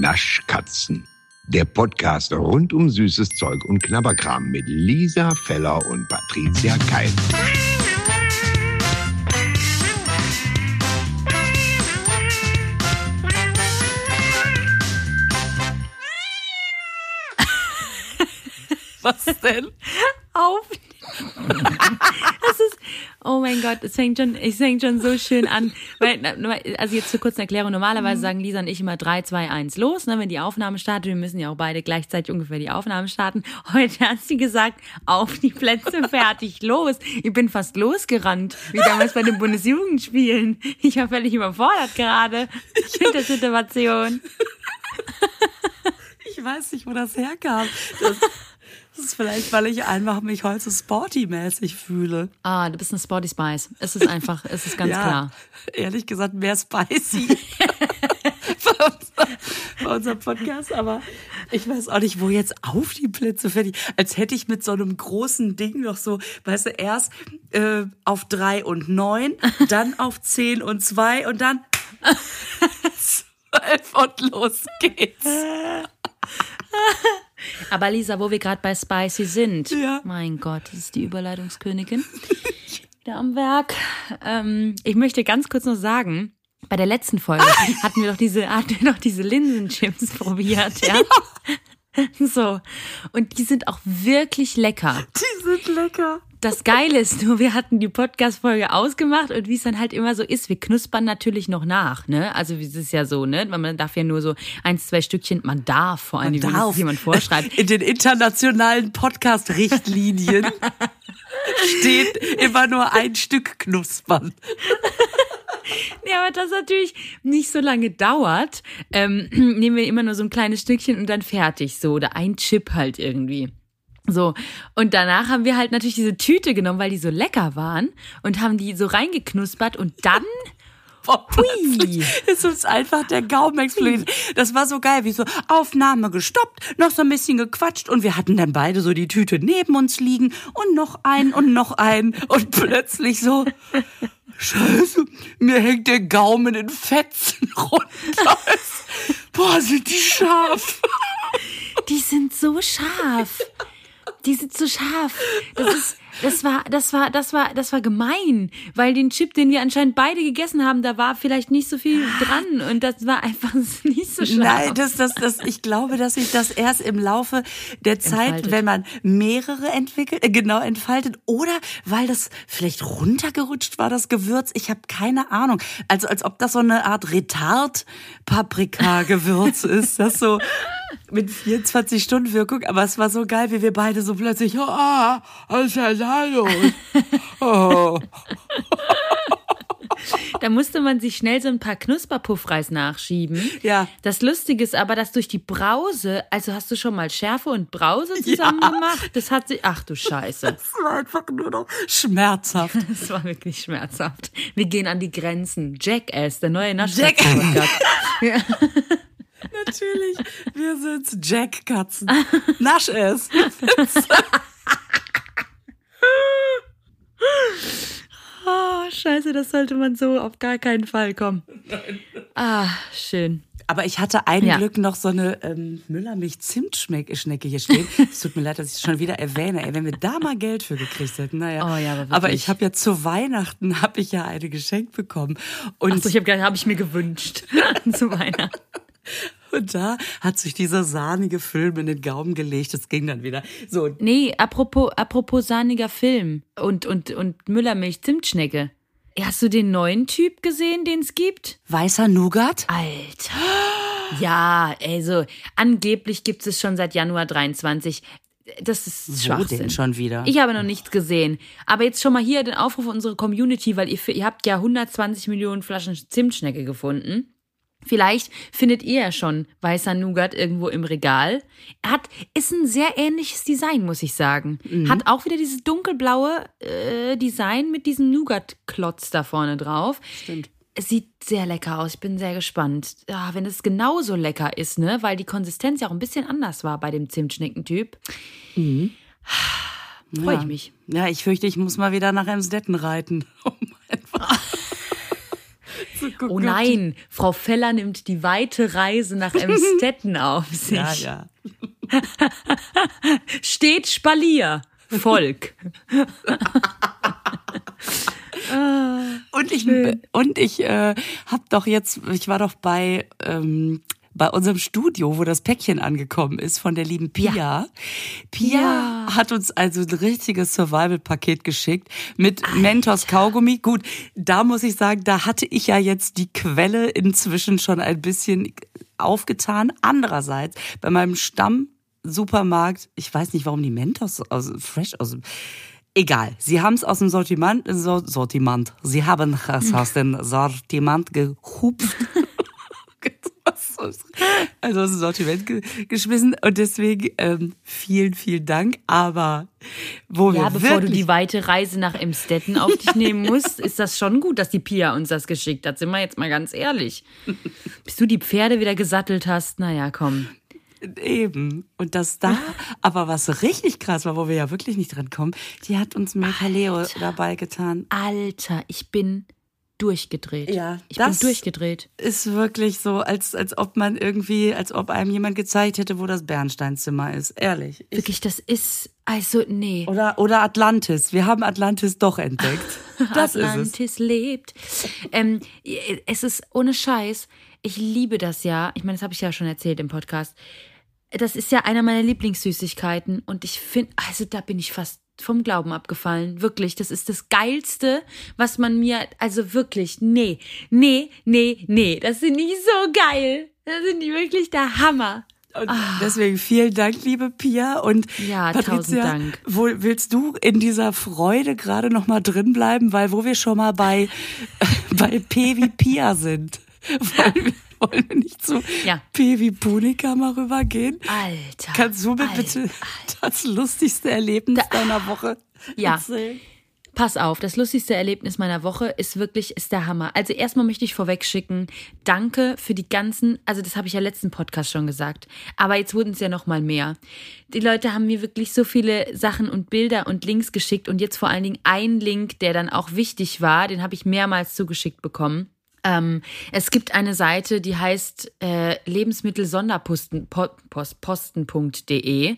Naschkatzen. Der Podcast rund um süßes Zeug und Knabberkram mit Lisa Feller und Patricia Keil. Was denn? auf. Das ist, oh mein Gott, es fängt schon, es fängt schon so schön an. Weil, also jetzt zur kurzen Erklärung, normalerweise sagen Lisa und ich immer 3, 2, 1 los, ne, wenn die Aufnahme startet. Wir müssen ja auch beide gleichzeitig ungefähr die Aufnahme starten. Heute hat sie gesagt, auf die Plätze, fertig, los. Ich bin fast losgerannt, wie damals bei den Bundesjugendspielen. Ich war völlig überfordert gerade mit der Situation. Ich weiß nicht, wo das herkam. Das, das ist vielleicht, weil ich einfach mich heute so sporty-mäßig fühle. Ah, du bist eine Sporty Spice. Es ist einfach, es ist ganz ja, klar. Ehrlich gesagt, mehr spicy. bei, unser, bei unserem Podcast, aber ich weiß auch nicht, wo jetzt auf die Plätze fertig. Als hätte ich mit so einem großen Ding noch so, weißt du, erst äh, auf drei und neun, dann auf zehn und zwei und dann zwölf und los geht's. Aber Lisa, wo wir gerade bei Spicy sind, Ja. mein Gott, das ist die Überleitungskönigin wieder am Werk. Ähm, ich möchte ganz kurz noch sagen, bei der letzten Folge hatten wir doch diese, hatten wir doch diese Linsenchips probiert, ja? So. Und die sind auch wirklich lecker. Die sind lecker. Das Geile ist nur, wir hatten die Podcast-Folge ausgemacht und wie es dann halt immer so ist, wir knuspern natürlich noch nach, ne? Also es ist ja so, ne? Man darf ja nur so eins, zwei Stückchen, man darf vor allem, wenn es jemand vorschreibt. In den internationalen Podcast-Richtlinien steht immer nur ein Stück knuspern. Ja, aber das natürlich nicht so lange dauert, ähm, nehmen wir immer nur so ein kleines Stückchen und dann fertig, so, oder ein Chip halt irgendwie. So, und danach haben wir halt natürlich diese Tüte genommen, weil die so lecker waren und haben die so reingeknuspert und dann, Boah, plötzlich ist uns einfach der Gaumen explodiert. Das war so geil, wie so Aufnahme gestoppt, noch so ein bisschen gequatscht und wir hatten dann beide so die Tüte neben uns liegen und noch einen und noch einen und plötzlich so, Scheiße, mir hängt der Gaumen in Fetzen runter. Boah, sind die scharf. die sind so scharf. Die sind so scharf. Das ist, das war, das war, das war, das war gemein, weil den Chip, den wir anscheinend beide gegessen haben, da war vielleicht nicht so viel dran und das war einfach nicht so scharf. Nein, das, das, das, ich glaube, dass sich das erst im Laufe der Zeit, Entfaltet. wenn man mehrere entwickelt, äh, genau entfaltet, oder weil das vielleicht runtergerutscht war, das Gewürz. Ich habe keine Ahnung. Also als ob das so eine Art Retard-Paprika-Gewürz ist, das so mit 24 Stunden Wirkung. Aber es war so geil, wie wir beide so plötzlich, oh, da los? Oh. Da musste man sich schnell so ein paar Knusperpuffreis nachschieben. Ja. Das Lustige ist aber, dass durch die Brause, also hast du schon mal Schärfe und Brause zusammen Ja. gemacht? Das hat sich, ach du Scheiße. Das war einfach nur noch schmerzhaft. Das war wirklich schmerzhaft. Wir gehen an die Grenzen. Jackass, der neue Jack- Naschkatzenpodcast. ja. Natürlich, wir sind's Jack-Katzen. Nasch es. Oh, scheiße, das sollte man so auf gar keinen Fall kommen. Ah, schön. Aber ich hatte ein Ja. Glück noch so eine ähm, Müllermilch-Zimtschnecke hier stehen. Es tut mir leid, dass ich es schon wieder erwähne. Ey, wenn wir da mal Geld für gekriegt hätten, naja. Oh ja, aber aber ich habe ja zu Weihnachten habe ich ja eine geschenkt bekommen. Und, Achso, ich habe hab ich mir gewünscht. Zu Weihnachten. Und da hat sich dieser sahnige Film in den Gaumen gelegt. Das ging dann wieder. So, Nee, apropos, apropos sahniger Film und, und, und Müllermilch Zimtschnecke. Hast du den neuen Typ gesehen, den es gibt? weißer Nougat? Alter. Ja, also angeblich gibt es schon seit Januar 23. Das ist Wo Schwachsinn. denn schon wieder? Ich habe noch nichts gesehen. Aber jetzt schon mal hier den Aufruf an unsere Community, weil ihr, ihr habt ja 120 Millionen Flaschen Zimtschnecke gefunden. Vielleicht findet ihr ja schon weißer Nougat irgendwo im Regal. Er hat, ist ein sehr ähnliches Design, muss ich sagen. Hat auch wieder dieses dunkelblaue äh, Design mit diesem Nougat-Klotz da vorne drauf. Stimmt. Es sieht sehr lecker aus. Ich bin sehr gespannt. Ja, wenn es genauso lecker ist, ne? Weil die Konsistenz ja auch ein bisschen anders war bei dem Zimtschneckentyp. Freue Ja. ich mich. Ja, ich fürchte, ich muss mal wieder nach Emsdetten reiten. Um einfach oh, oh nein, Frau Feller nimmt die weite Reise nach Emstetten auf sich. Ja, ja. Steht Spalier. Volk. und ich und ich äh, habe doch jetzt, ich war doch bei ähm, bei unserem Studio, wo das Päckchen angekommen ist von der lieben Pia. Ja. Pia ja. hat uns also ein richtiges Survival-Paket geschickt mit Alter. Mentos Kaugummi. Gut, da muss ich sagen, da hatte ich ja jetzt die Quelle inzwischen schon ein bisschen aufgetan. Andererseits, bei meinem Stamm Supermarkt, ich weiß nicht, warum die Mentos aus, fresh aus Egal, sie haben es aus dem Sortiment, Sortiment. Sie haben es aus dem Sortiment gehupft. also aus dem Sortiment geschmissen und deswegen ähm, vielen, vielen Dank. Aber wo ja, wir bevor du die weite Reise nach Emstetten auf dich nehmen musst, ist das schon gut, dass die Pia uns das geschickt hat. Sind wir jetzt mal ganz ehrlich. Bis du die Pferde wieder gesattelt hast, naja, komm. Eben. Und das da, aber was richtig krass war, wo wir ja wirklich nicht dran kommen, die hat uns Metaleo dabei getan. Alter, ich bin durchgedreht. Ja, ich bin durchgedreht. Ist wirklich so, als, als ob man irgendwie, als ob einem jemand gezeigt hätte, wo das Bernsteinzimmer ist. Ehrlich. Ich, wirklich, das ist, also, nee. Oder, oder Atlantis. Wir haben Atlantis doch entdeckt. Das Atlantis ist es. lebt. Ähm, es ist ohne Scheiß. Ich liebe das ja. Ich meine, das habe ich ja schon erzählt im Podcast. Das ist ja einer meiner Lieblingssüßigkeiten und ich finde, also da bin ich fast vom Glauben abgefallen. Wirklich, das ist das Geilste, was man mir, also wirklich, nee, nee, nee, nee, das sind nicht so geil. Das sind die wirklich der Hammer. Und ah. deswegen vielen Dank, liebe Pia. Und ja, Patricia, Dank. Wo willst du in dieser Freude gerade noch mal drin bleiben, weil wo wir schon mal bei bei P wie Pia sind, wollen wir, wollen wir nicht zu ja. P wie Punika mal rübergehen? Alter. Kannst du mir Alter, bitte das lustigste Erlebnis da, deiner Woche ja. erzählen? Pass auf, das lustigste Erlebnis meiner Woche ist wirklich, ist der Hammer. Also erstmal möchte ich vorweg schicken, danke für die ganzen, also das habe ich ja letzten Podcast schon gesagt, aber jetzt wurden es ja noch mal mehr. Die Leute haben mir wirklich so viele Sachen und Bilder und Links geschickt und jetzt vor allen Dingen ein Link, der dann auch wichtig war, den habe ich mehrmals zugeschickt bekommen. Ähm, es gibt eine Seite, die heißt äh, lebensmittelsonderposten.de.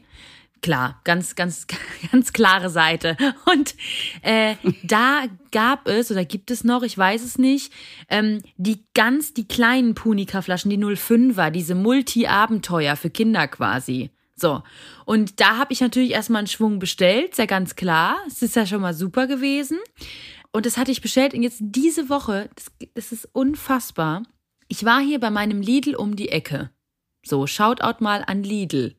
Klar, ganz, ganz, ganz klare Seite. Und äh, da gab es oder gibt es noch, ich weiß es nicht, ähm, die ganz, die kleinen Punika-Flaschen, die 05er, diese Multi-Abenteuer für Kinder quasi. So, und da habe ich natürlich erstmal einen Schwung bestellt, sehr ganz klar. Es ist ja schon mal super gewesen. Und das hatte ich bestellt und jetzt diese Woche, das, das ist unfassbar. Ich war hier bei meinem Lidl um die Ecke. So, Shoutout mal an Lidl.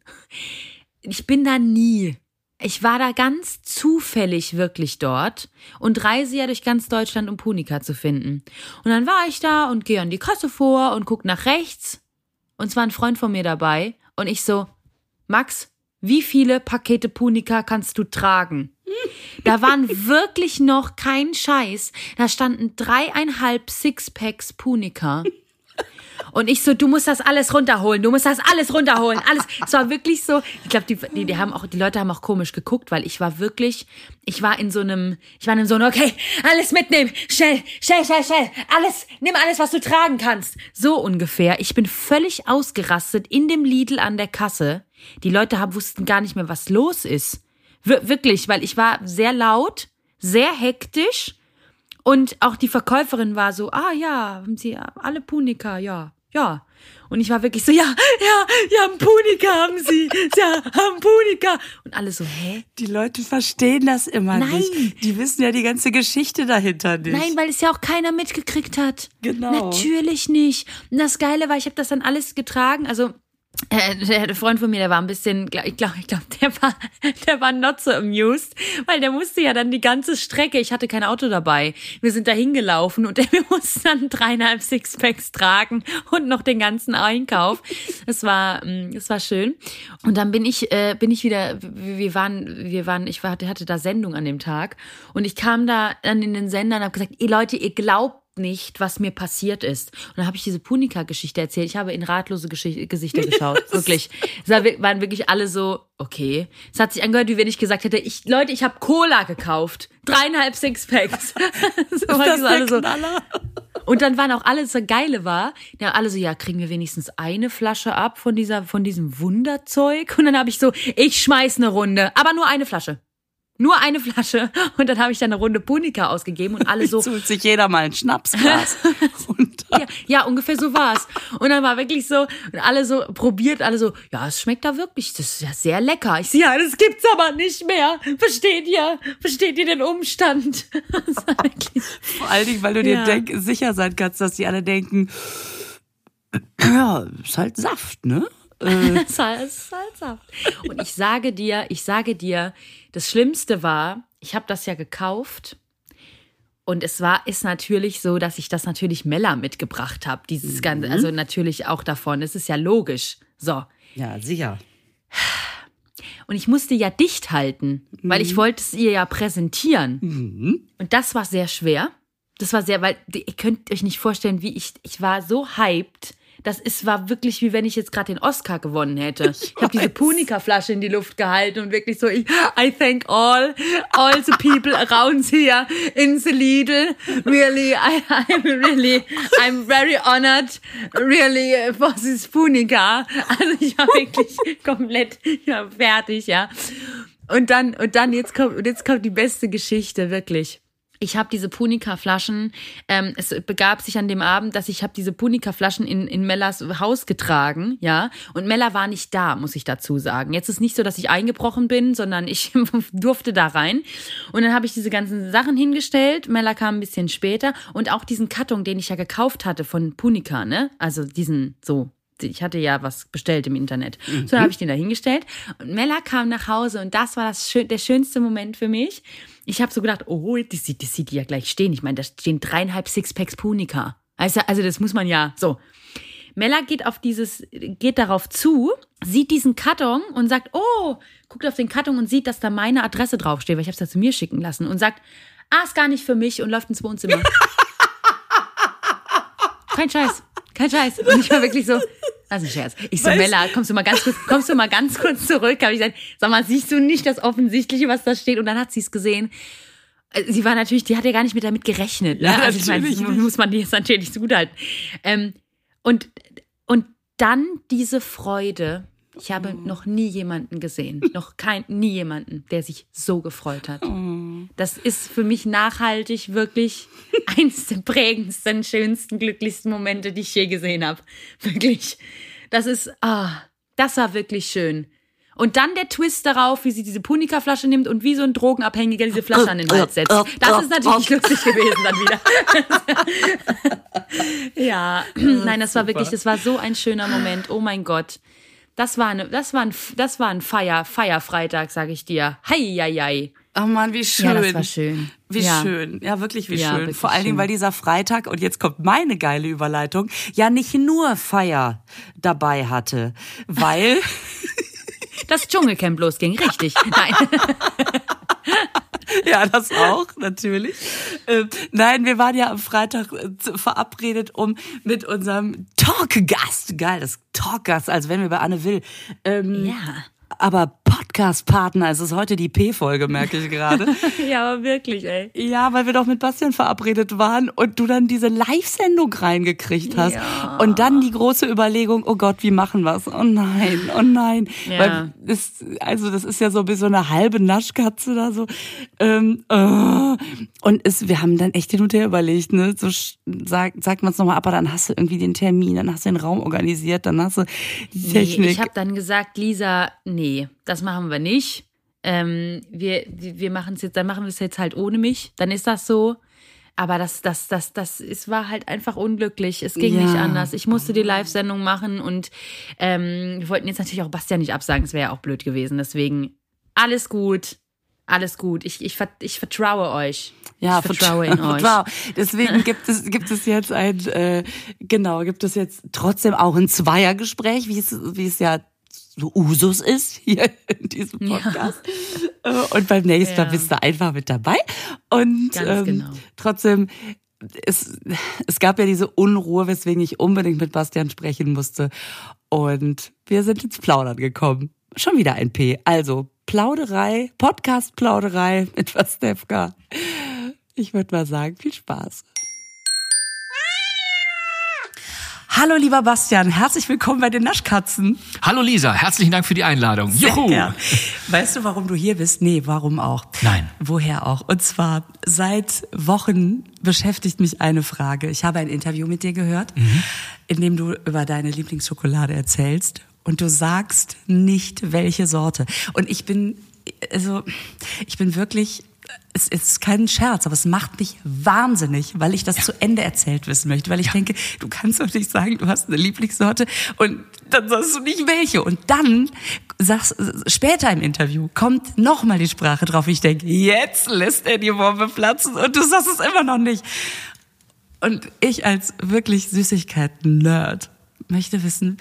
Ich bin da nie. Ich war da ganz zufällig wirklich dort und reise ja durch ganz Deutschland, um Punika zu finden. Und dann war ich da und gehe an die Kasse vor und guck nach rechts. Und zwar ein Freund von mir dabei. Und ich so, Max, wie viele Pakete Punika kannst du tragen? Da waren wirklich noch kein Scheiß. Da standen dreieinhalb Sixpacks Punika. Und ich so, du musst das alles runterholen, du musst das alles runterholen, alles. Es war wirklich so. Ich glaube, die, die, die haben auch, die Leute haben auch komisch geguckt, weil ich war wirklich, ich war in so einem, ich war in so einem, okay, alles mitnehmen, schnell, schnell, schnell, schnell, alles, nimm alles, was du tragen kannst. So ungefähr. Ich bin völlig ausgerastet in dem Lidl an der Kasse. Die Leute haben, wussten gar nicht mehr, was los ist. Wir wirklich, weil ich war sehr laut, sehr hektisch und auch die Verkäuferin war so, ah ja, haben Sie alle Punika, ja, ja. Und ich war wirklich so, ja, ja, ja, Punika haben Sie, ja, haben Punika. Und alle so, hä? Die Leute verstehen das immer Nein. nicht. Die wissen ja die ganze Geschichte dahinter nicht. Nein, weil es ja auch keiner mitgekriegt hat. Genau. Natürlich nicht. Und das Geile war, ich habe das dann alles getragen, also der Freund von mir, der war ein bisschen, ich glaube, ich glaube, der war, der war not so amused, weil der musste ja dann die ganze Strecke, ich hatte kein Auto dabei. Wir sind da hingelaufen und wir mussten dann dreieinhalb Sixpacks tragen und noch den ganzen Einkauf. Es war, mm, es war schön. Und dann bin ich, äh, bin ich wieder, wir waren, wir waren, ich hatte da Sendung an dem Tag und ich kam da dann in den Sender und habe gesagt, ihr Leute, ihr glaubt nicht, was mir passiert ist. Und dann habe ich diese Punika-Geschichte erzählt. Ich habe in ratlose Geschichte, Gesichter geschaut. wirklich. Es waren wirklich alle so, okay. Es hat sich angehört, wie wenn ich gesagt hätte, ich, Leute, ich habe Cola gekauft. Dreieinhalb Sixpacks. so ist das alle so. Und dann waren auch alle so geile war, ja, alle so, ja, kriegen wir wenigstens eine Flasche ab von dieser, von diesem Wunderzeug? Und dann habe ich so, ich schmeiß eine Runde, aber nur eine Flasche. Nur eine Flasche. Und dann habe ich dann eine Runde Punika ausgegeben und alle so. Tut sich jeder mal ein Schnapsglas. ja, ja, ungefähr so war's. Und dann war wirklich so, und alle so probiert, alle so, ja, es schmeckt da wirklich, das ist ja sehr lecker. Ich so, ja, das gibt's aber nicht mehr. Versteht ihr? Versteht ihr den Umstand? Vor allen Dingen, weil du ja. dir denk, sicher sein kannst, dass die alle denken, ja, ist halt Saft, ne? Äh. Salz, Salzsaft. Und ich sage dir, ich sage dir, das Schlimmste war, ich habe das ja gekauft und es war, ist natürlich so, dass ich das natürlich Mella mitgebracht habe. Dieses mhm. ganze, also natürlich auch davon. Es ist ja logisch. So. Ja, sicher. Und ich musste ja dicht halten, mhm. weil ich mhm. wollte es ihr ja präsentieren. Mhm. Und das war sehr schwer. Das war sehr, weil ihr könnt euch nicht vorstellen, wie ich, ich war so hyped das ist, war wirklich wie wenn ich jetzt gerade den Oscar gewonnen hätte. Ich, ich habe diese Punika-Flasche in die Luft gehalten und wirklich so, ich, I thank all, all the people around here in the Lidl. Really, I, I'm really, I'm very honored, really, for this Punika. Also ich war wirklich komplett ja, fertig, ja. Und dann, und dann, jetzt kommt, jetzt kommt die beste Geschichte, wirklich ich habe diese Punika-Flaschen, ähm, es begab sich an dem Abend, dass ich habe diese Punika-Flaschen in, in Mellas Haus getragen, ja, und Mella war nicht da, muss ich dazu sagen. Jetzt ist nicht so, dass ich eingebrochen bin, sondern ich durfte da rein und dann habe ich diese ganzen Sachen hingestellt, Mella kam ein bisschen später und auch diesen Karton, den ich ja gekauft hatte von Punika, ne, also diesen so ich hatte ja was bestellt im Internet. Mhm. So, dann habe ich den da hingestellt. Und Mella kam nach Hause und das war das schön, der schönste Moment für mich ich habe so gedacht, oh, das sieht, das sieht die ja gleich stehen. Ich meine, da stehen dreieinhalb Sixpacks Punika. Also, also das muss man ja so. Mella geht auf dieses, geht darauf zu, sieht diesen Karton und sagt, oh, guckt auf den Karton und sieht, dass da meine Adresse draufsteht, weil ich habe es ja zu mir schicken lassen und sagt, ah, ist gar nicht für mich und läuft ins Wohnzimmer. Kein Scheiß, kein Scheiß. Und ich war wirklich so, das ist ein Scherz. Ich so, Mella, kommst du mal ganz kurz, kommst du mal ganz kurz zurück? Habe ich gesagt, sag mal, siehst du nicht das Offensichtliche, was da steht? Und dann hat sie es gesehen. Äh, sie war natürlich, die hat ja gar nicht mit damit gerechnet. Ne? Ja, also ich meine, muss man die jetzt natürlich so gut halten. Ähm, und, und dann diese Freude. Ich habe oh. noch nie jemanden gesehen, noch kein, nie jemanden, der sich so gefreut hat. Oh. Das ist für mich nachhaltig wirklich eines der prägendsten, schönsten, glücklichsten Momente, die ich je gesehen habe. Wirklich. Das ist, ah, das war wirklich schön. Und dann der Twist darauf, wie sie diese Punika-Flasche nimmt und wie so ein Drogenabhängiger diese Flasche an den Hals setzt. Das ist natürlich lustig gewesen dann wieder. ja, nein, das war wirklich, das war so ein schöner Moment. Oh mein Gott. Das war, eine, das war ein, das war ein Feier, Feierfreitag, sag ich dir. Hei, hei, hei. Oh Mann, wie schön. Ja, das war schön. Wie ja. schön. Ja, wirklich wie ja, schön. Wirklich Vor allen Dingen, weil dieser Freitag, und jetzt kommt meine geile Überleitung, ja nicht nur Feier dabei hatte, weil das Dschungelcamp losging. Richtig. Nein. Ja, das auch, natürlich. Ähm, nein, wir waren ja am Freitag äh, verabredet, um mit unserem Talkgast, geil, das Talkgast, als wenn wir bei Anne Will. Ähm, ja aber Podcast-Partner. Es ist heute die P-Folge, merke ich gerade. ja, aber wirklich, ey. Ja, weil wir doch mit Bastian verabredet waren und du dann diese Live-Sendung reingekriegt hast. Ja. Und dann die große Überlegung, oh Gott, wie machen wir's? Oh nein, oh nein. Ja. Weil das, also das ist ja so wie so eine halbe Naschkatze da so. Ähm, oh. Und es, wir haben dann echt hin und her überlegt, ne? So sagt, sagt man es nochmal, aber dann hast du irgendwie den Termin, dann hast du den Raum organisiert, dann hast du die Technik. Nee, ich habe dann gesagt, Lisa, nee, das machen wir nicht. Ähm, wir wir machen es jetzt, dann machen wir es jetzt halt ohne mich. Dann ist das so. Aber das, das, das, das, es war halt einfach unglücklich. Es ging ja. nicht anders. Ich musste die Live-Sendung machen und ähm, wir wollten jetzt natürlich auch Bastian nicht absagen. Das wäre ja auch blöd gewesen. Deswegen alles gut. Alles gut. Ich, ich, ich vertraue euch. Ja, ich vertraue in euch. Wow. Deswegen gibt es, gibt es jetzt ein, äh, genau, gibt es jetzt trotzdem auch ein Zweiergespräch, wie es, wie es ja so Usus ist hier in diesem Podcast. Ja. Äh, und beim nächsten Mal bist du einfach mit dabei. Und ähm, genau. trotzdem, es, es gab ja diese Unruhe, weswegen ich unbedingt mit Bastian sprechen musste. Und wir sind ins Plaudern gekommen. Schon wieder ein P. Also Plauderei, Podcast-Plauderei mit Pastewka. Ich würde mal sagen, viel Spaß. Hallo lieber Bastian, herzlich willkommen bei den Naschkatzen. Hallo Lisa, herzlichen Dank für die Einladung. Juhu. Gern. Weißt du, warum du hier bist? Nee, warum auch? Nein. Woher auch? Und zwar seit Wochen beschäftigt mich eine Frage. Ich habe ein Interview mit dir gehört, mhm. in dem du über deine Lieblingsschokolade erzählst und du sagst nicht welche Sorte. Und ich bin also ich bin wirklich es ist kein Scherz, aber es macht mich wahnsinnig, weil ich das ja. zu Ende erzählt wissen möchte, weil ich ja. denke, du kannst doch nicht sagen, du hast eine Lieblingssorte und dann sagst du nicht welche und dann sagst später im Interview kommt noch mal die Sprache drauf. Ich denke, jetzt lässt er die Bombe platzen und du sagst es immer noch nicht. Und ich als wirklich Süßigkeiten-Nerd möchte wissen,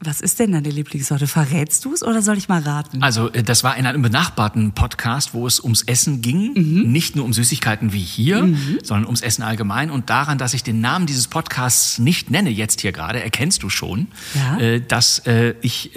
was ist denn deine Lieblingssorte? Verrätst du es oder soll ich mal raten? Also, äh, das war in einem benachbarten Podcast, wo es ums Essen ging. Mhm. Nicht nur um Süßigkeiten wie hier, mhm. sondern ums Essen allgemein. Und daran, dass ich den Namen dieses Podcasts nicht nenne jetzt hier gerade, erkennst du schon, ja? Äh, dass äh, ich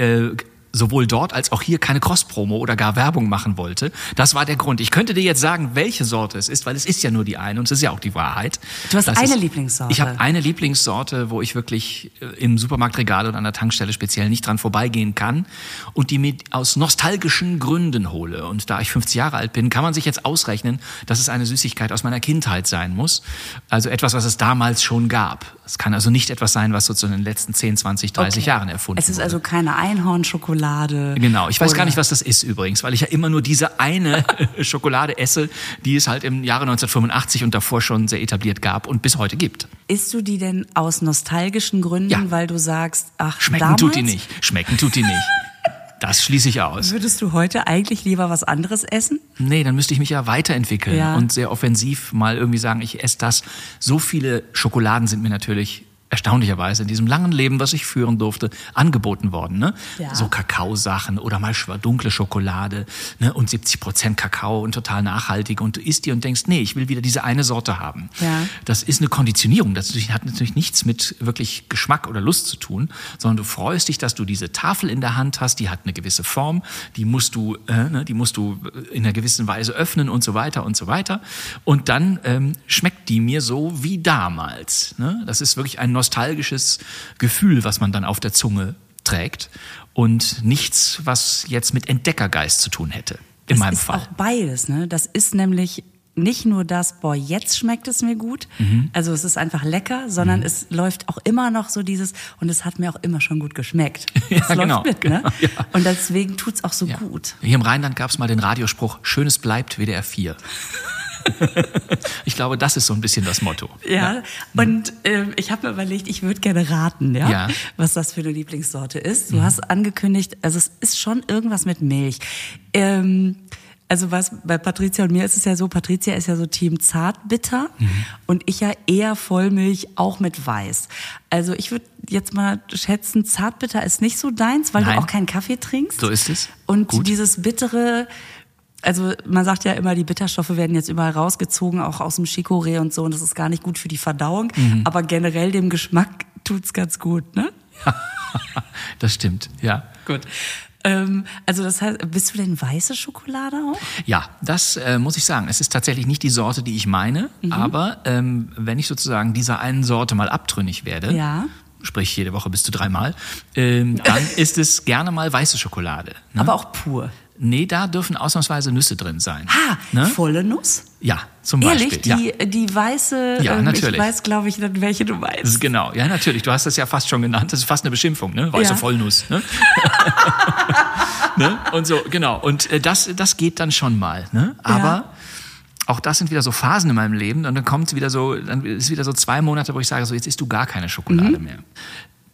sowohl dort als auch hier keine Cross-Promo oder gar Werbung machen wollte. Das war der Grund. Ich könnte dir jetzt sagen, welche Sorte es ist, weil es ist ja nur die eine und es ist ja auch die Wahrheit. Du hast das eine ist, Lieblingssorte. Ich habe eine Lieblingssorte, wo ich wirklich äh, im Supermarktregal oder an der Tankstelle speziell nicht dran vorbeigehen kann und die mir aus nostalgischen Gründen hole. Und da ich 50 Jahre alt bin, kann man sich jetzt ausrechnen, dass es eine Süßigkeit aus meiner Kindheit sein muss. Also etwas, was es damals schon gab. Es kann also nicht etwas sein, was so zu den letzten 10, 20, 30 okay. Jahren erfunden wurde. Es ist also keine Einhornschokolade Schokolade. Genau, ich weiß gar nicht, was das ist übrigens, weil ich ja immer nur diese eine Schokolade esse, die es halt im Jahre 1985 und davor schon sehr etabliert gab und bis heute gibt. Isst du die denn aus nostalgischen Gründen, ja. weil du sagst, ach, Schmecken damals? tut die nicht. Schmecken tut die nicht. Das schließe ich aus. Würdest du heute eigentlich lieber was anderes essen? Nee, dann müsste ich mich ja weiterentwickeln ja. und sehr offensiv mal irgendwie sagen, ich esse das. So viele Schokoladen sind mir natürlich erstaunlicherweise in diesem langen Leben, was ich führen durfte, angeboten worden. Ne? Ja. So Kakaosachen oder mal dunkle Schokolade ne? und 70 Prozent Kakao und total nachhaltig. Und du isst die und denkst, nee, ich will wieder diese eine Sorte haben. Ja. Das ist eine Konditionierung. Das hat natürlich nichts mit wirklich Geschmack oder Lust zu tun, sondern du freust dich, dass du diese Tafel in der Hand hast. Die hat eine gewisse Form. Die musst du, äh, ne? die musst du in einer gewissen Weise öffnen und so weiter und so weiter. Und dann ähm, schmeckt die mir so wie damals. Ne? Das ist wirklich ein nostalgisches Gefühl, was man dann auf der Zunge trägt und nichts, was jetzt mit Entdeckergeist zu tun hätte. In das meinem ist Fall. Auch beides, ne? Das ist nämlich nicht nur das, boah, jetzt schmeckt es mir gut, mhm. also es ist einfach lecker, sondern mhm. es läuft auch immer noch so dieses, und es hat mir auch immer schon gut geschmeckt. ja, läuft genau, mit, ne? Genau, ja. Und deswegen tut's auch so ja. gut. Hier im Rheinland gab's mal den Radiospruch, Schönes bleibt WDR 4. ich glaube, das ist so ein bisschen das Motto. Ja, ja. und äh, ich habe mir überlegt, ich würde gerne raten, ja? ja, was das für eine Lieblingssorte ist. Du mhm. hast angekündigt, also es ist schon irgendwas mit Milch. Ähm, also was bei Patricia und mir ist es ja so, Patricia ist ja so Team Zartbitter mhm. und ich ja eher Vollmilch, auch mit Weiß. Also ich würde jetzt mal schätzen, Zartbitter ist nicht so deins, weil Nein. du auch keinen Kaffee trinkst. So ist es. Und Gut. dieses bittere, also man sagt ja immer, die Bitterstoffe werden jetzt überall rausgezogen, auch aus dem Chicorée und so, und das ist gar nicht gut für die Verdauung. Mhm. Aber generell dem Geschmack tut's ganz gut, ne? das stimmt, ja. Gut. Ähm, also das heißt, bist du denn weiße Schokolade auch? Ja, das äh, muss ich sagen. Es ist tatsächlich nicht die Sorte, die ich meine, mhm. aber ähm, wenn ich sozusagen dieser einen Sorte mal abtrünnig werde, ja sprich jede Woche bis zu dreimal, ähm, dann ist es gerne mal weiße Schokolade. Ne? Aber auch pur. Nee, da dürfen ausnahmsweise Nüsse drin sein. Ha, ne? volle Nuss? Ja, zum Ehrlich, Beispiel. Die, ja. die weiße, ja, ähm, natürlich. ich weiß, glaube ich, welche du meinst. Genau, ja, natürlich. Du hast das ja fast schon genannt. Das ist fast eine Beschimpfung, ne? Weiße ja. Vollnuss. Ne? ne? Und so, genau. Und äh, das, das geht dann schon mal. Ne? Aber ja. auch das sind wieder so Phasen in meinem Leben. Und dann kommt wieder so, dann ist wieder so zwei Monate, wo ich sage, so jetzt isst du gar keine Schokolade mhm. mehr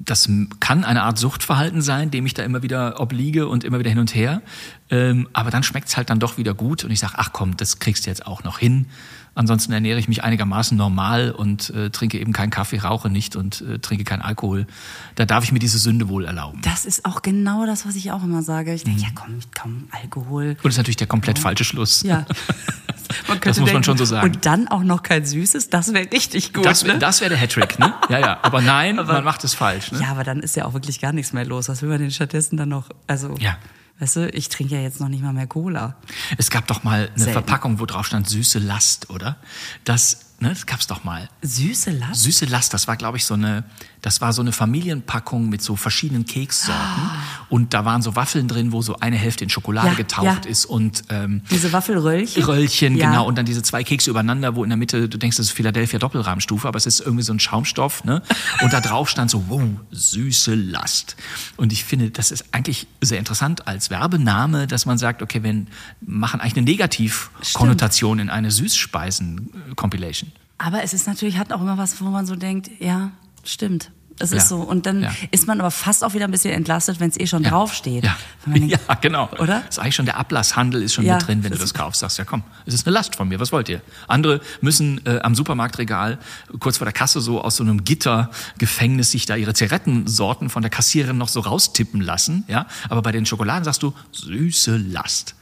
das kann eine Art Suchtverhalten sein, dem ich da immer wieder obliege und immer wieder hin und her. Ähm, aber dann schmeckt's halt dann doch wieder gut und ich sage, ach komm, das kriegst du jetzt auch noch hin. Ansonsten ernähre ich mich einigermaßen normal und äh, trinke eben keinen Kaffee, rauche nicht und äh, trinke keinen Alkohol. Da darf ich mir diese Sünde wohl erlauben. Das ist auch genau das, was ich auch immer sage. Ich denke, mhm. ja komm, komm, Alkohol. Und das ist natürlich der komplett ja. falsche Schluss. Ja. das muss denken, man schon so sagen. Und dann auch noch kein Süßes, das wäre richtig gut. Das, ne? das wäre der Hattrick, ne? Ja, ja. Aber nein, aber, man macht es falsch. Ne? Ja, aber dann ist ja auch wirklich gar nichts mehr los. Was will man denn stattdessen dann noch? Also. Ja. Weißt du, ich trinke ja jetzt noch nicht mal mehr Cola. Es gab doch mal eine Selten. Verpackung, wo drauf stand süße Last, oder? Das, ne, das gab's doch mal. Süße Last? Süße Last, das war, glaube ich, so eine Das war so eine Familienpackung mit so verschiedenen Kekssorten. Und da waren so Waffeln drin, wo so eine Hälfte in Schokolade Ja, getaucht ja. ist und ähm, Diese Waffelröllchen. Röllchen, Ja. genau. Und dann diese zwei Kekse übereinander, wo in der Mitte, du denkst, das ist Philadelphia Doppelrahmstufe, aber es ist irgendwie so ein Schaumstoff, ne? Und da drauf stand so, wow, süße Last. Und ich finde, das ist eigentlich sehr interessant als Werbename, dass man sagt, okay, wir machen eigentlich eine Negativkonnotation in eine Süßspeisen-Compilation. Aber es ist natürlich, hat auch immer was, wo man so denkt, ja, stimmt. Es Ja. ist so. Und dann Ja. ist man aber fast auch wieder ein bisschen entlastet, wenn es eh schon draufsteht. Ja. Wenn man denkt, ja, genau. Oder? Ist eigentlich schon der Ablasshandel ist schon Ja, mit drin, wenn du das- das kaufst. Sagst ja, komm, es ist eine Last von mir. Was wollt ihr? Andere müssen äh, am Supermarktregal kurz vor der Kasse so aus so einem Gittergefängnis sich da ihre Zigarettensorten von der Kassiererin noch so raustippen lassen. Ja, aber bei den Schokoladen sagst du süße Last.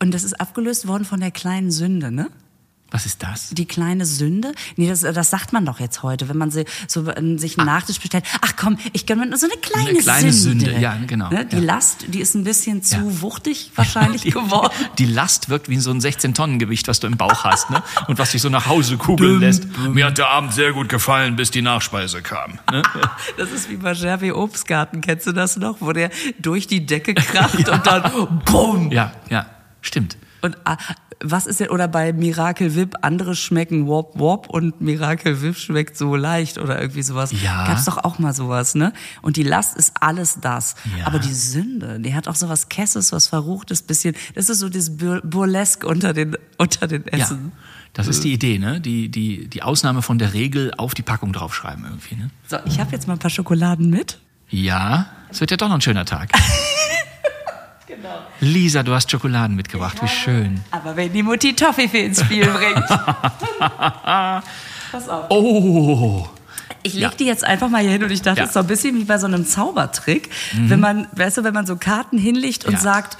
Und das ist abgelöst worden von der kleinen Sünde, ne? Was ist das? Die kleine Sünde? Nee, das, das sagt man doch jetzt heute, wenn man sie, so, ähm, sich einen Nachtisch bestellt. Ach komm, ich gönne mir nur so eine kleine, Eine kleine Sünde. Sünde, ja, genau, Ne? Die ja. Last, die ist ein bisschen zu Ja. wuchtig wahrscheinlich Die, geworden. die Last wirkt wie so ein 16-Tonnen-Gewicht, was du im Bauch hast, ne? Und was dich so nach Hause kugeln lässt. Mir hat der Abend sehr gut gefallen, bis die Nachspeise kam. Ne? Das ist wie bei Jerry Obstgarten, kennst du das noch? Wo der durch die Decke kracht und dann BUM! Ja, ja, stimmt. Und ah, was ist denn, oder bei Miracle Whip, andere schmecken Wop Wop und Miracle Whip schmeckt so leicht oder irgendwie sowas. Ja. Gab's doch auch mal sowas, ne? Und die Last ist alles das. Ja. Aber die Sünde, die hat auch so was Kesses, was Verruchtes, bisschen, das ist so das Bur Burlesque unter den, unter den Ja, Essen. das ist die Idee, ne? Die, die, die Ausnahme von der Regel auf die Packung draufschreiben irgendwie, ne? So, ich habe jetzt mal ein paar Schokoladen mit. Ja, es wird ja doch noch ein schöner Tag. Genau. Lisa, du hast Schokoladen mitgebracht, wie schön. Aber wenn die Mutti Toffifee ins Spiel bringt. Pass auf. Oh, Ich leg Ja. die jetzt einfach mal hier hin und ich dachte, Ja. das ist so ein bisschen wie bei so einem Zaubertrick, wenn man, weißt du, wenn man so Karten hinlegt und Ja. sagt,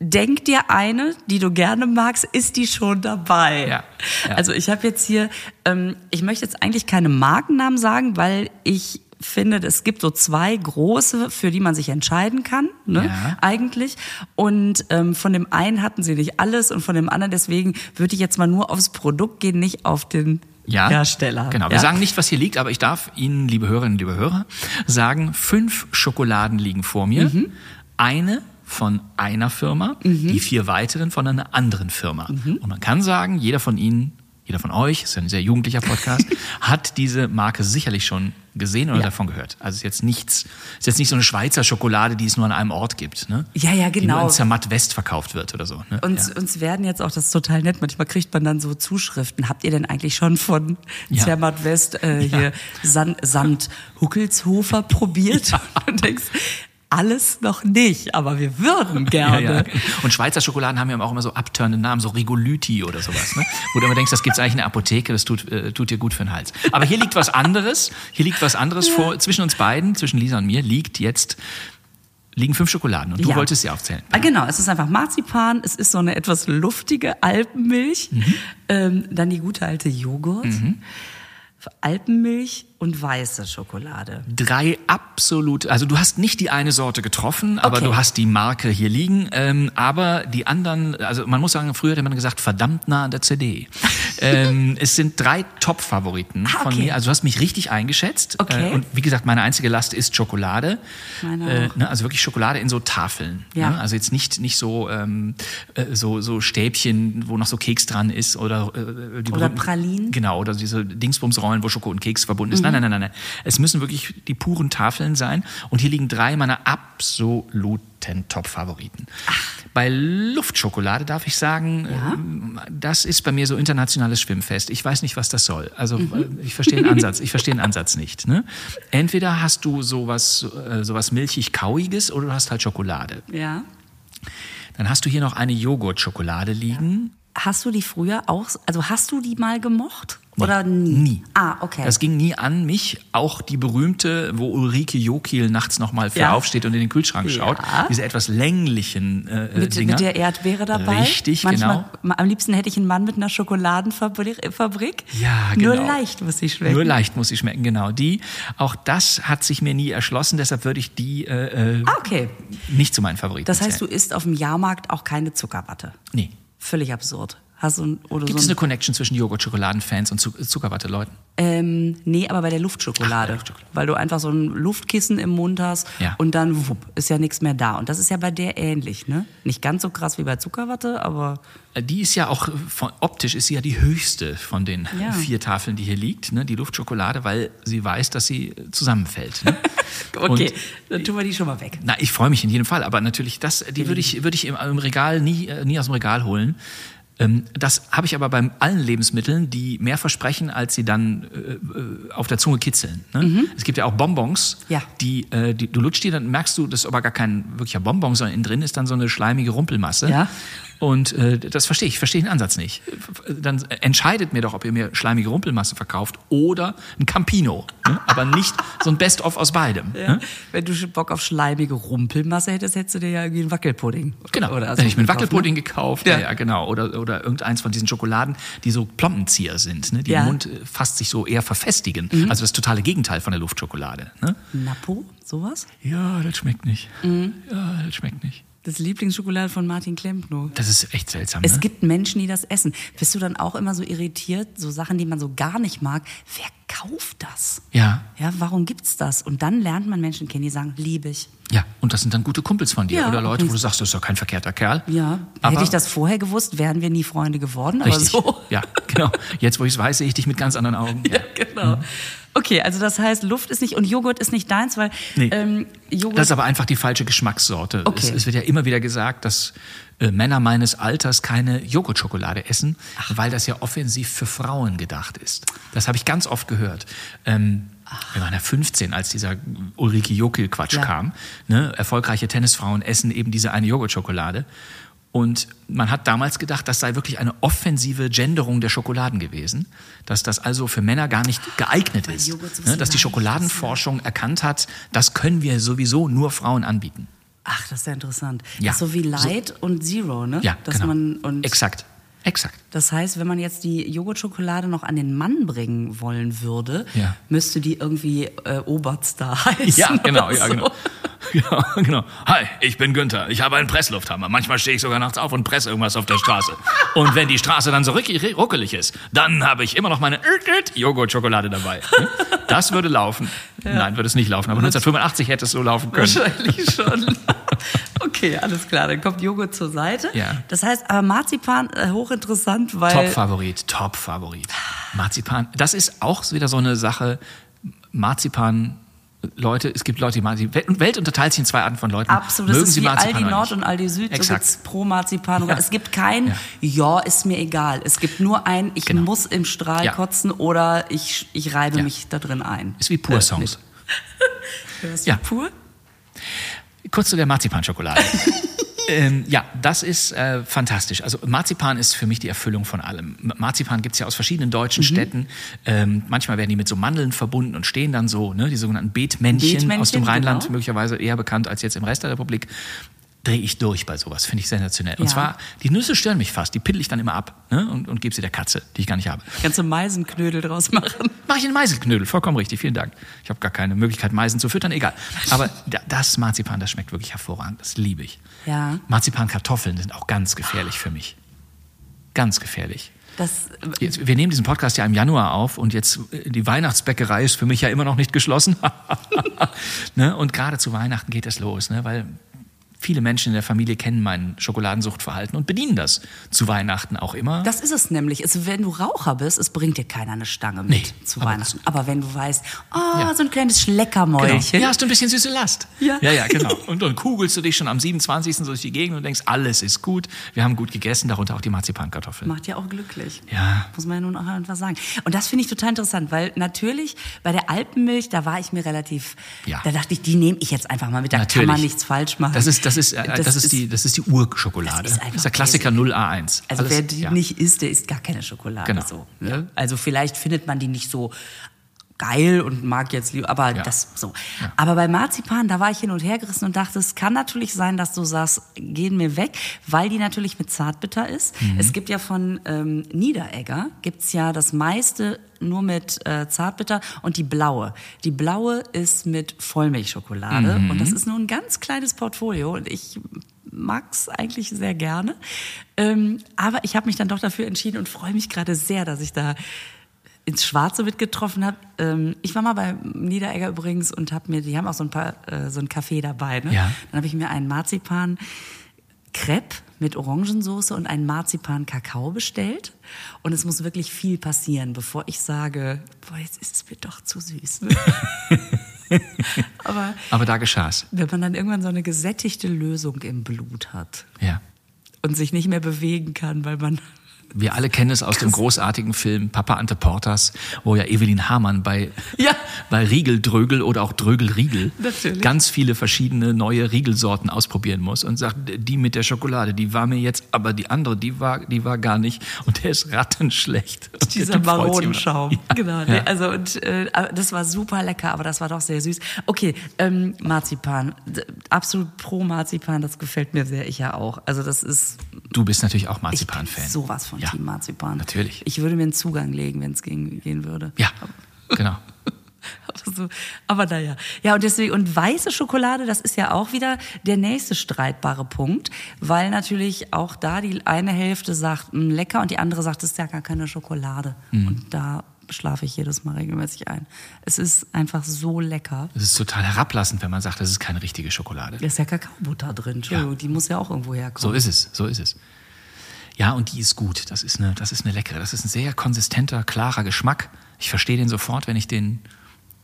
denk dir eine, die du gerne magst, ist die schon dabei. Ja, ja. Also ich habe jetzt hier, ähm, ich möchte jetzt eigentlich keine Markennamen sagen, weil ich finde, es gibt so zwei große, für die man sich entscheiden kann, ne, Ja. eigentlich. Und ähm, von dem einen hatten sie nicht alles und von dem anderen, deswegen würde ich jetzt mal nur aufs Produkt gehen, nicht auf den ja. Hersteller. Genau, wir ja? sagen nicht, was hier liegt, aber ich darf Ihnen, liebe Hörerinnen, liebe Hörer, sagen, fünf Schokoladen liegen vor mir. Mhm. Eine von einer Firma, die vier weiteren von einer anderen Firma. Mhm. Und man kann sagen, jeder von Ihnen, jeder von euch, ist ja ein sehr jugendlicher Podcast, hat diese Marke sicherlich schon gesehen oder Ja. davon gehört. Also ist jetzt nichts, ist jetzt nicht so eine Schweizer Schokolade, die es nur an einem Ort gibt, ne? Ja, ja, Die nur genau. in Zermatt West verkauft wird oder so. Ne? Uns, ja. uns werden jetzt auch, das ist total nett, manchmal kriegt man dann so Zuschriften. Habt ihr denn eigentlich schon von Ja. Zermatt West äh, hier Sand, Sand Huckelshofer probiert? Und denkst, alles noch nicht, aber wir würden Ja, gerne. ja. Und Schweizer Schokoladen haben ja auch immer so abturnende Namen, so Rigolyti oder sowas, ne? Wo du immer denkst, das gibt's eigentlich in der Apotheke, das tut, äh, tut dir gut für den Hals. Aber hier liegt was anderes. Hier liegt was anderes vor. Zwischen uns beiden, zwischen Lisa und mir, liegt jetzt liegen fünf Schokoladen und du Ja. wolltest sie aufzählen. Ah, genau, es ist einfach Marzipan, es ist so eine etwas luftige Alpenmilch, Mhm. ähm, dann die gute alte Joghurt, Alpenmilch und weiße Schokolade. Drei absolut, also du hast nicht die eine Sorte getroffen, aber Okay. du hast die Marke hier liegen. Ähm, aber die anderen, also man muss sagen, früher hätte man gesagt, verdammt nah an der CD. ähm, es sind drei Top-Favoriten Ah, von okay. mir. Also du hast mich richtig eingeschätzt. Okay. Äh, und wie gesagt, meine einzige Last ist Schokolade. Meine Äh, auch. ne, also wirklich Schokolade in so Tafeln. Ja. Ne? Also jetzt nicht, nicht so, ähm, äh, so, so Stäbchen, wo noch so Keks dran ist oder äh, die Oder Pralinen. Genau, oder diese Dingsbumsrollen, wo Schoko und Keks verbunden ist. Nein, nein, nein, nein, nein. Es müssen wirklich die puren Tafeln sein. Und hier liegen drei meiner absoluten Top-Favoriten. Bei Luftschokolade darf ich sagen, ähm, das ist bei mir so internationales Schwimmfest. Ich weiß nicht, was das soll. Also äh, ich verstehe den Ansatz. Ich verstehe den Ansatz nicht. Ne? Entweder hast du sowas, äh, sowas milchig-kauiges oder du hast halt Schokolade. Ja. Dann hast du hier noch eine Joghurtschokolade liegen. Hast du die früher auch, also hast du die mal gemocht? Oder nie? Nie. Ah, okay. Das ging nie an mich. Auch die berühmte, wo Ulrike Jokiel nachts nochmal für Ja. aufsteht und in den Kühlschrank Ja. schaut. Diese etwas länglichen äh, mit, Dinger. mit der Erdbeere dabei. Richtig, Manchmal, genau. Am liebsten hätte ich einen Mann mit einer Schokoladenfabrik. Fabrik. Ja, genau. Nur leicht muss sie schmecken. Nur leicht muss sie schmecken, genau. Die, auch das hat sich mir nie erschlossen, deshalb würde ich die äh, äh, Ah, okay. nicht zu meinen Favoriten Das heißt, du zählen. isst auf dem Jahrmarkt auch keine Zuckerwatte. Nee. Völlig absurd. Hast du, oder Gibt so es eine Connection zwischen Joghurt-Schokoladen-Fans und Zuckerwatte-Leuten? Ähm, nee, aber bei der Luftschokolade. Ach, Luftschokolade. Weil du einfach so ein Luftkissen im Mund hast ja. und dann wupp, ist ja nichts mehr da. Und das ist ja bei der ähnlich, ne? Nicht ganz so krass wie bei Zuckerwatte, aber. Äh, die ist ja auch, von, optisch ist sie ja die höchste von den ja. vier Tafeln, die hier liegt, ne? Die Luftschokolade, weil sie weiß, dass sie zusammenfällt. Ne? okay, und, dann tun wir die schon mal weg. Na, ich freue mich in jedem Fall, aber natürlich, das, die würde ich, würde ich im, im Regal nie, äh, nie aus dem Regal holen. Ähm, das habe ich aber bei allen Lebensmitteln, die mehr versprechen, als sie dann äh, äh, auf der Zunge kitzeln. Ne? Mhm. Es gibt ja auch Bonbons, ja. Die, äh, die, du lutschst die, dann merkst du, das ist aber gar kein wirklicher Bonbon, sondern innen drin ist dann so eine schleimige Rumpelmasse. Ja. Und äh, das verstehe ich, verstehe den Ansatz nicht. Dann entscheidet mir doch, ob ihr mir schleimige Rumpelmasse verkauft oder ein Campino. Ne? Aber nicht so ein Best-of aus beidem. Ja. Ne? Wenn du Bock auf schleimige Rumpelmasse hättest, hättest du dir ja irgendwie einen Wackelpudding. Genau, oder so hätte ich mir einen Wackelpudding ne? gekauft. Ja. ja, genau. Oder, oder irgendeins von diesen Schokoladen, die so Plombenzieher sind, ne? die ja. im Mund äh, fast sich so eher verfestigen. Mhm. Also das totale Gegenteil von der Luftschokolade. Ne? Napo, sowas? Ja, das schmeckt nicht. Mhm. Ja, das schmeckt nicht. Das Lieblingsschokolade von Martin Klempno. Das ist echt seltsam. Es ne? gibt Menschen, die das essen. Bist du dann auch immer so irritiert, so Sachen, die man so gar nicht mag? Wer kauft das? Ja. Ja, warum gibt's das? Und dann lernt man Menschen kennen, die sagen, liebe ich. Ja, und das sind dann gute Kumpels von dir ja, oder Leute, wo du sagst, das ist doch kein verkehrter Kerl. Ja, aber hätte ich das vorher gewusst, wären wir nie Freunde geworden. Richtig. So. Ja, genau. Jetzt, wo ich es weiß, sehe ich dich mit ganz anderen Augen. Ja, genau. Mhm. Okay, also das heißt, Luft ist nicht und Joghurt ist nicht deins, weil nee. ähm, Joghurt. Das ist aber einfach die falsche Geschmackssorte. Okay. Es, es wird ja immer wieder gesagt, dass äh, Männer meines Alters keine Joghurtschokolade essen, Ach. weil das ja offensiv für Frauen gedacht ist. Das habe ich ganz oft gehört. Ähm, wir waren ja 15, als dieser Ulrike Jokil-Quatsch ja. kam. Ne? Erfolgreiche Tennisfrauen essen eben diese eine Joghurtschokolade. Und man hat damals gedacht, das sei wirklich eine offensive Genderung der Schokoladen gewesen, dass das also für Männer gar nicht geeignet ist, ne? dass die Schokoladenforschung erkannt hat, das können wir sowieso nur Frauen anbieten. Ach, das ist ja interessant. Ja. so wie Light so. und Zero, ne? Ja, dass genau. man und exakt. Exakt. Das heißt, wenn man jetzt die Joghurtschokolade noch an den Mann bringen wollen würde, ja. müsste die irgendwie äh, Oberstar heißen. Ja, genau, ja, genau. Genau, genau. Hi, ich bin Günther. Ich habe einen Presslufthammer. Manchmal stehe ich sogar nachts auf und presse irgendwas auf der Straße. Und wenn die Straße dann so ruckelig ist, dann habe ich immer noch meine Joghurtschokolade dabei. Das würde laufen. Ja. Nein, würde es nicht laufen. Aber 1985 hätte es so laufen können. Wahrscheinlich schon. Okay, alles klar. Dann kommt Joghurt zur Seite. Ja. Das heißt, aber Marzipan äh, hochinteressant, weil. Top-Favorit, Top-Favorit. Marzipan, das ist auch wieder so eine Sache. Marzipan Leute, es gibt Leute, die Welt unterteilt sich in zwei Arten von Leuten. Absolut, Mögen das ist Sie wie Marzipan Aldi Nord und Aldi Süd, Exakt. so pro Marzipan. Ja. Es gibt kein, ja. ja. ist mir egal. Es gibt nur ein, ich genau. muss im Strahl ja. kotzen oder ich, ich reibe mich da drin ein. Ist wie Pur-Songs. Äh, ja. Pur? Kurz zu der Marzipanschokolade. ähm, ja, das ist äh, fantastisch. Also Marzipan ist für mich die Erfüllung von allem. Marzipan gibt es ja aus verschiedenen deutschen mhm. Städten. Ähm, manchmal werden die mit so Mandeln verbunden und stehen dann so, ne, die sogenannten Beetmännchen, Beetmännchen aus dem Rheinland, genau. möglicherweise eher bekannt als jetzt im Rest der Republik drehe ich durch bei sowas. Finde ich sensationell. Ja. Und zwar, die Nüsse stören mich fast. Die piddel ich dann immer ab ne? und, und gebe sie der Katze, die ich gar nicht habe. Kannst du Meisenknödel draus machen? Mache ich einen Meisenknödel, vollkommen richtig. Vielen Dank. Ich habe gar keine Möglichkeit, Meisen zu füttern, egal. Aber das Marzipan, das schmeckt wirklich hervorragend. Das liebe ich. Ja. Marzipankartoffeln sind auch ganz gefährlich für mich. Ganz gefährlich. Das, jetzt, wir nehmen diesen Podcast ja im Januar auf und jetzt äh, die Weihnachtsbäckerei ist für mich ja immer noch nicht geschlossen. ne? Und gerade zu Weihnachten geht es los, ne? weil Viele Menschen in der Familie kennen mein Schokoladensuchtverhalten und bedienen das zu Weihnachten auch immer. Das ist es nämlich. Es, wenn du Raucher bist, es bringt dir keiner eine Stange mit nee, zu aber Weihnachten. Aber wenn du weißt, oh, ja. so ein kleines Schleckermäulchen. Genau. Ja, hast du ein bisschen süße Last. Ja, ja, ja genau. Und dann kugelst du dich schon am 27. durch die Gegend und denkst, alles ist gut. Wir haben gut gegessen, darunter auch die Marzipankartoffeln. Macht ja auch glücklich. Ja. Muss man ja nun auch etwas sagen. Und das finde ich total interessant, weil natürlich bei der Alpenmilch, da war ich mir relativ, ja. da dachte ich, die nehme ich jetzt einfach mal mit. Da natürlich. kann man nichts falsch machen. Das ist, das ist, äh, das, das ist die das ist die Urschokolade. Das ist, das ist der Klassiker 0A1. Also Alles, wer die ja. nicht isst, der isst gar keine Schokolade. Genau. So, ne? Also vielleicht findet man die nicht so geil und mag jetzt lieber, aber ja. das so. Ja. Aber bei Marzipan, da war ich hin und her gerissen und dachte, es kann natürlich sein, dass du sagst, gehen mir weg, weil die natürlich mit Zartbitter ist. Mhm. Es gibt ja von ähm, Niederegger, gibt's ja das meiste nur mit äh, Zartbitter und die blaue. Die blaue ist mit Vollmilchschokolade mhm. und das ist nur ein ganz kleines Portfolio und ich mag's eigentlich sehr gerne. Ähm, aber ich habe mich dann doch dafür entschieden und freue mich gerade sehr, dass ich da ins Schwarze mitgetroffen habe. Ähm, ich war mal bei Niederegger übrigens und habe mir, die haben auch so ein paar, äh, so ein Kaffee dabei. Ne? Ja. Dann habe ich mir einen Marzipan Crepe mit Orangensoße und einen Marzipan Kakao bestellt. Und es muss wirklich viel passieren, bevor ich sage, boah, jetzt ist es mir doch zu süß. Aber Aber da geschah's. wenn man dann irgendwann so eine gesättigte Lösung im Blut hat Ja. und sich nicht mehr bewegen kann, weil man Wir alle kennen es aus dem großartigen Film Papa Ante Portas, wo ja Evelyn Hamann bei, Ja. bei Riegeldrögel oder auch Drögelriegel Natürlich. ganz viele verschiedene neue Riegelsorten ausprobieren muss und sagt, die mit der Schokolade, die war mir jetzt, aber die andere, die war, die war gar nicht und der ist rattenschlecht. Und Dieser Maronenschaum. Ja. Genau. Ja. Nee, also und äh, das war super lecker, aber das war doch sehr süß. Okay, ähm, Marzipan, absolut pro Marzipan, das gefällt mir sehr. Ich ja auch. Also das ist Du bist natürlich auch Marzipan-Fan. sowas von Ja. Team Marzipan. Natürlich. Ich würde mir einen Zugang legen, wenn es gehen, gehen würde. Ja, genau. Aber, so, aber naja. Ja, und deswegen, und weiße Schokolade, das ist ja auch wieder der nächste streitbare Punkt, weil natürlich auch da die eine Hälfte sagt, "Mm, lecker, und die andere sagt, es ist ja gar keine Schokolade. Mhm. Und da schlafe ich jedes Mal regelmäßig ein. Es ist einfach so lecker. Es ist total herablassend, wenn man sagt, das ist keine richtige Schokolade. Da ist ja Kakaobutter drin, Entschuldigung, Ja. die muss ja auch irgendwo So herkommen. ist es, so ist es. Ja, und die ist gut. Das ist eine, das ist eine leckere. Das ist ein sehr konsistenter, klarer Geschmack. Ich verstehe den sofort, wenn ich den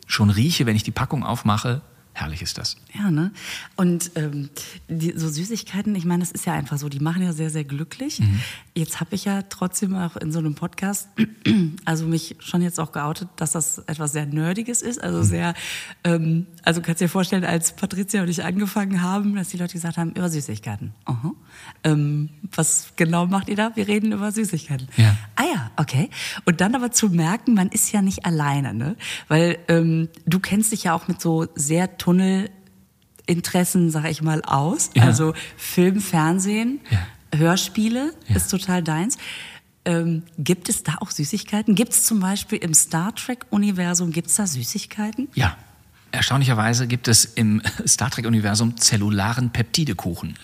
schon rieche, wenn ich die Packung aufmache. Herrlich ist das. Ja, ne? Und ähm, die, so Süßigkeiten, ich meine, das ist ja einfach so, die machen ja sehr, sehr glücklich. Mhm. Jetzt habe ich ja trotzdem auch in so einem Podcast, also mich schon jetzt auch geoutet, dass das etwas sehr Nerdiges ist. Mhm. Also sehr, ähm, also kannst dir vorstellen, als Patricia und ich angefangen haben, dass die Leute gesagt haben, über Süßigkeiten. Aha. Ähm, was genau macht ihr da? Wir reden über Süßigkeiten. Ja. Ah ja, okay. Und dann aber zu merken, man ist ja nicht alleine, ne? Weil ähm, du kennst dich ja auch mit so sehr Tunnelinteressen, sag ich mal, aus. Ja. Also Film, Fernsehen, Ja. Hörspiele Ja. ist total deins. Ähm, gibt es da auch Süßigkeiten? Gibt es zum Beispiel im Star Trek-Universum, gibt es da Süßigkeiten? Ja. Erstaunlicherweise gibt es im Star Trek-Universum zellularen Peptidekuchen.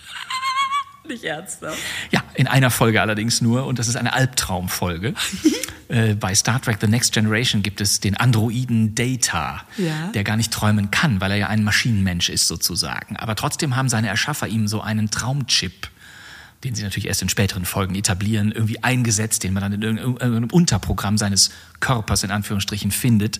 Nicht ernsthaft. Ja, in einer Folge allerdings nur und das ist eine Albtraumfolge. äh, bei Star Trek The Next Generation gibt es den Androiden Data, Ja. der gar nicht träumen kann, weil er ja ein Maschinenmensch ist sozusagen. Aber trotzdem haben seine Erschaffer ihm so einen Traumchip den sie natürlich erst in späteren Folgen etablieren, irgendwie eingesetzt, den man dann in irgendeinem Unterprogramm seines Körpers in Anführungsstrichen findet.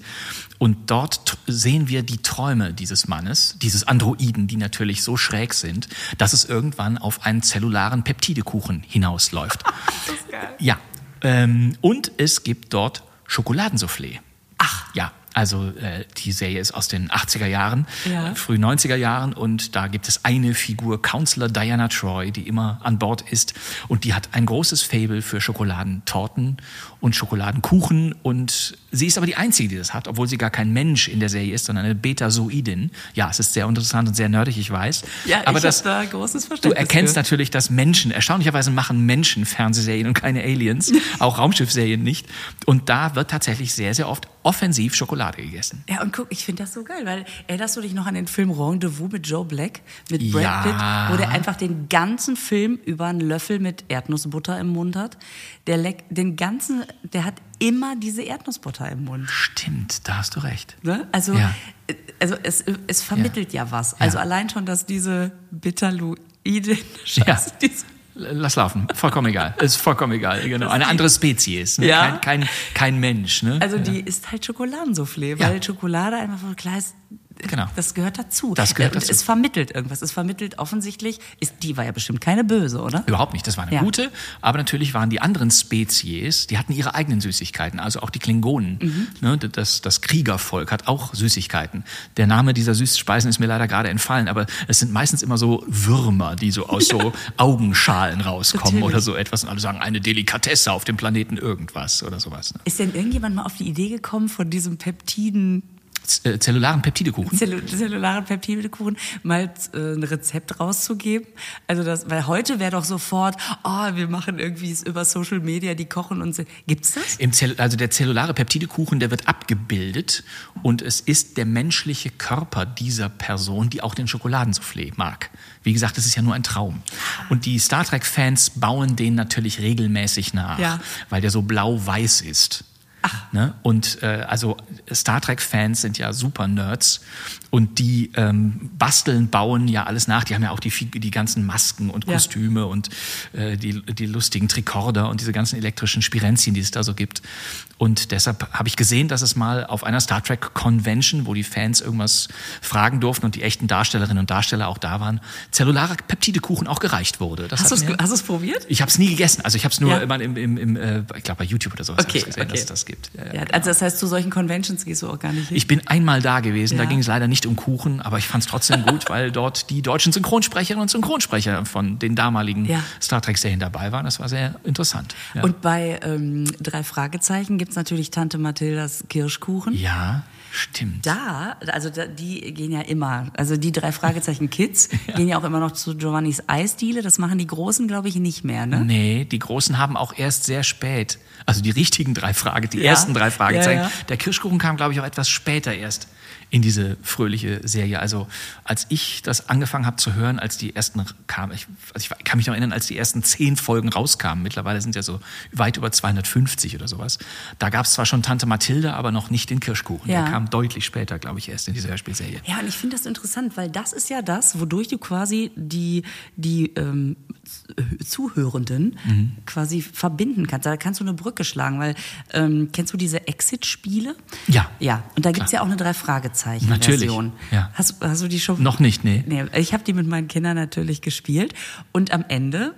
Und dort sehen wir die Träume dieses Mannes, dieses Androiden, die natürlich so schräg sind, dass es irgendwann auf einen zellularen Peptidekuchen hinausläuft. das ist geil. Ja. Ähm, und es gibt dort Schokoladensoufflé. Ach. Ja. Also äh, die Serie ist aus den 80er Jahren, Ja. frühen 90er Jahren und da gibt es eine Figur, Counselor Diana Troy, die immer an Bord ist und die hat ein großes Fable für Schokoladentorten und Schokoladenkuchen und sie ist aber die Einzige, die das hat, obwohl sie gar kein Mensch in der Serie ist, sondern eine Betazoidin. Ja, es ist sehr interessant und sehr nerdig, ich weiß. Ja, aber ich das, da großes Du Verständnis erkennst für. natürlich, dass Menschen, erstaunlicherweise machen Menschen Fernsehserien und keine Aliens, auch Raumschiffserien nicht. Und da wird tatsächlich sehr, sehr oft offensiv Schokolade gegessen. Ja, und guck, ich finde das so geil, weil erinnerst du dich noch an den Film Rendezvous mit Joe Black, mit Brad Ja. Pitt, wo der einfach den ganzen Film über einen Löffel mit Erdnussbutter im Mund hat? Der leck, den ganzen, der hat immer diese Erdnussbutter im Mund. Stimmt, da hast du recht. Ne? Also, Ja. also es, es vermittelt ja, was. Also Ja. allein schon, dass diese Bitterluidin, Ja. Scheiße, diese Lass laufen, vollkommen egal. Ist vollkommen egal, genau. Eine andere Spezies, ne? Ja. kein, kein, kein Mensch. Ne? Also die ist halt Schokoladensoufflé, Ja. weil Schokolade einfach klar ist. Genau. Das gehört dazu. Das gehört Und dazu. Es vermittelt irgendwas. Es vermittelt offensichtlich, ist, die war ja bestimmt keine böse, oder? Überhaupt nicht, das war eine Ja. gute. Aber natürlich waren die anderen Spezies, die hatten ihre eigenen Süßigkeiten. Also auch die Klingonen, Mhm. ne, das, das Kriegervolk hat auch Süßigkeiten. Der Name dieser Süßspeisen ist mir leider gerade entfallen, aber es sind meistens immer so Würmer, die so aus so Augenschalen rauskommen Natürlich. oder so etwas. Und alle sagen, eine Delikatesse auf dem Planeten irgendwas oder sowas. Ne? Ist denn irgendjemand mal auf die Idee gekommen von diesem Peptiden äh, zellularen Peptidekuchen. Zellu zellularen Peptidekuchen mal äh, ein Rezept rauszugeben. Also das, weil heute wäre doch sofort, oh, wir machen irgendwie über Social Media, die kochen und so. Gibt's das? Im Zell also der zellulare Peptidekuchen, der wird abgebildet und es ist der menschliche Körper dieser Person, die auch den Schokoladensoufflé mag. Wie gesagt, es ist ja nur ein Traum. Und die Star Trek-Fans bauen den natürlich regelmäßig nach, Ja. weil der so blau-weiß ist. Ne? Und äh, also Star Trek-Fans sind ja super Nerds und die ähm, basteln, bauen ja alles nach. Die haben ja auch die, die ganzen Masken und Ja. Kostüme und äh, die, die lustigen Trikorder und diese ganzen elektrischen Spirenzien, die es da so gibt. Und deshalb habe ich gesehen, dass es mal auf einer Star Trek Convention, wo die Fans irgendwas fragen durften und die echten Darstellerinnen und Darsteller auch da waren, zellularer Peptidekuchen auch gereicht wurde. Das Hast du es probiert? ich habe es nie gegessen. Also ich habe es nur Ja. immer im, im, im äh, ich glaube bei YouTube oder sowas Okay, gesehen, okay. dass es das gibt. Ja, ja, Ja, genau. also das heißt, zu solchen Conventions gehst du auch gar nicht hin. Ich bin einmal da gewesen, da Ja. ging es leider nicht um Kuchen, aber ich fand es trotzdem gut, weil dort die deutschen Synchronsprecherinnen und Synchronsprecher von den damaligen Ja. Star Trek-Serien dabei waren. Das war sehr interessant. Ja, Und bei ähm, drei Fragezeichen gibt's natürlich Tante Mathildas Kirschkuchen. ja stimmt. Da, also da, die gehen ja immer, also die drei Fragezeichen Kids gehen ja auch immer noch zu Giovannis Eisdiele. Das machen die Großen, glaube ich, nicht mehr, ne? Nee, die Großen haben auch erst sehr spät, also die richtigen drei Frage, die Ja. ersten drei Fragezeichen. Ja, ja. Der Kirschkuchen kam, glaube ich, auch etwas später erst in diese fröhliche Serie. Also als ich das angefangen habe zu hören, als die ersten kamen, ich, also ich kann mich noch erinnern, als die ersten zehn Folgen rauskamen, mittlerweile sind ja so weit über 250 oder sowas, da gab es zwar schon Tante Mathilde, aber noch nicht den Kirschkuchen. Ja. Der kam deutlich später, glaube ich, erst in dieser Hörspielserie. Ja, und ich finde das interessant, weil das ist ja das, wodurch du quasi die, die ähm, Zuhörenden Mhm. quasi verbinden kannst. Da kannst du eine Brücke schlagen, weil ähm, kennst du diese Exit-Spiele? Ja. Ja, und da gibt's ja auch eine Drei-Fragezeichen-Version. Natürlich, ja. Hast, hast du die schon? Noch nicht, nee. Nee, ich habe die mit meinen Kindern natürlich gespielt und am Ende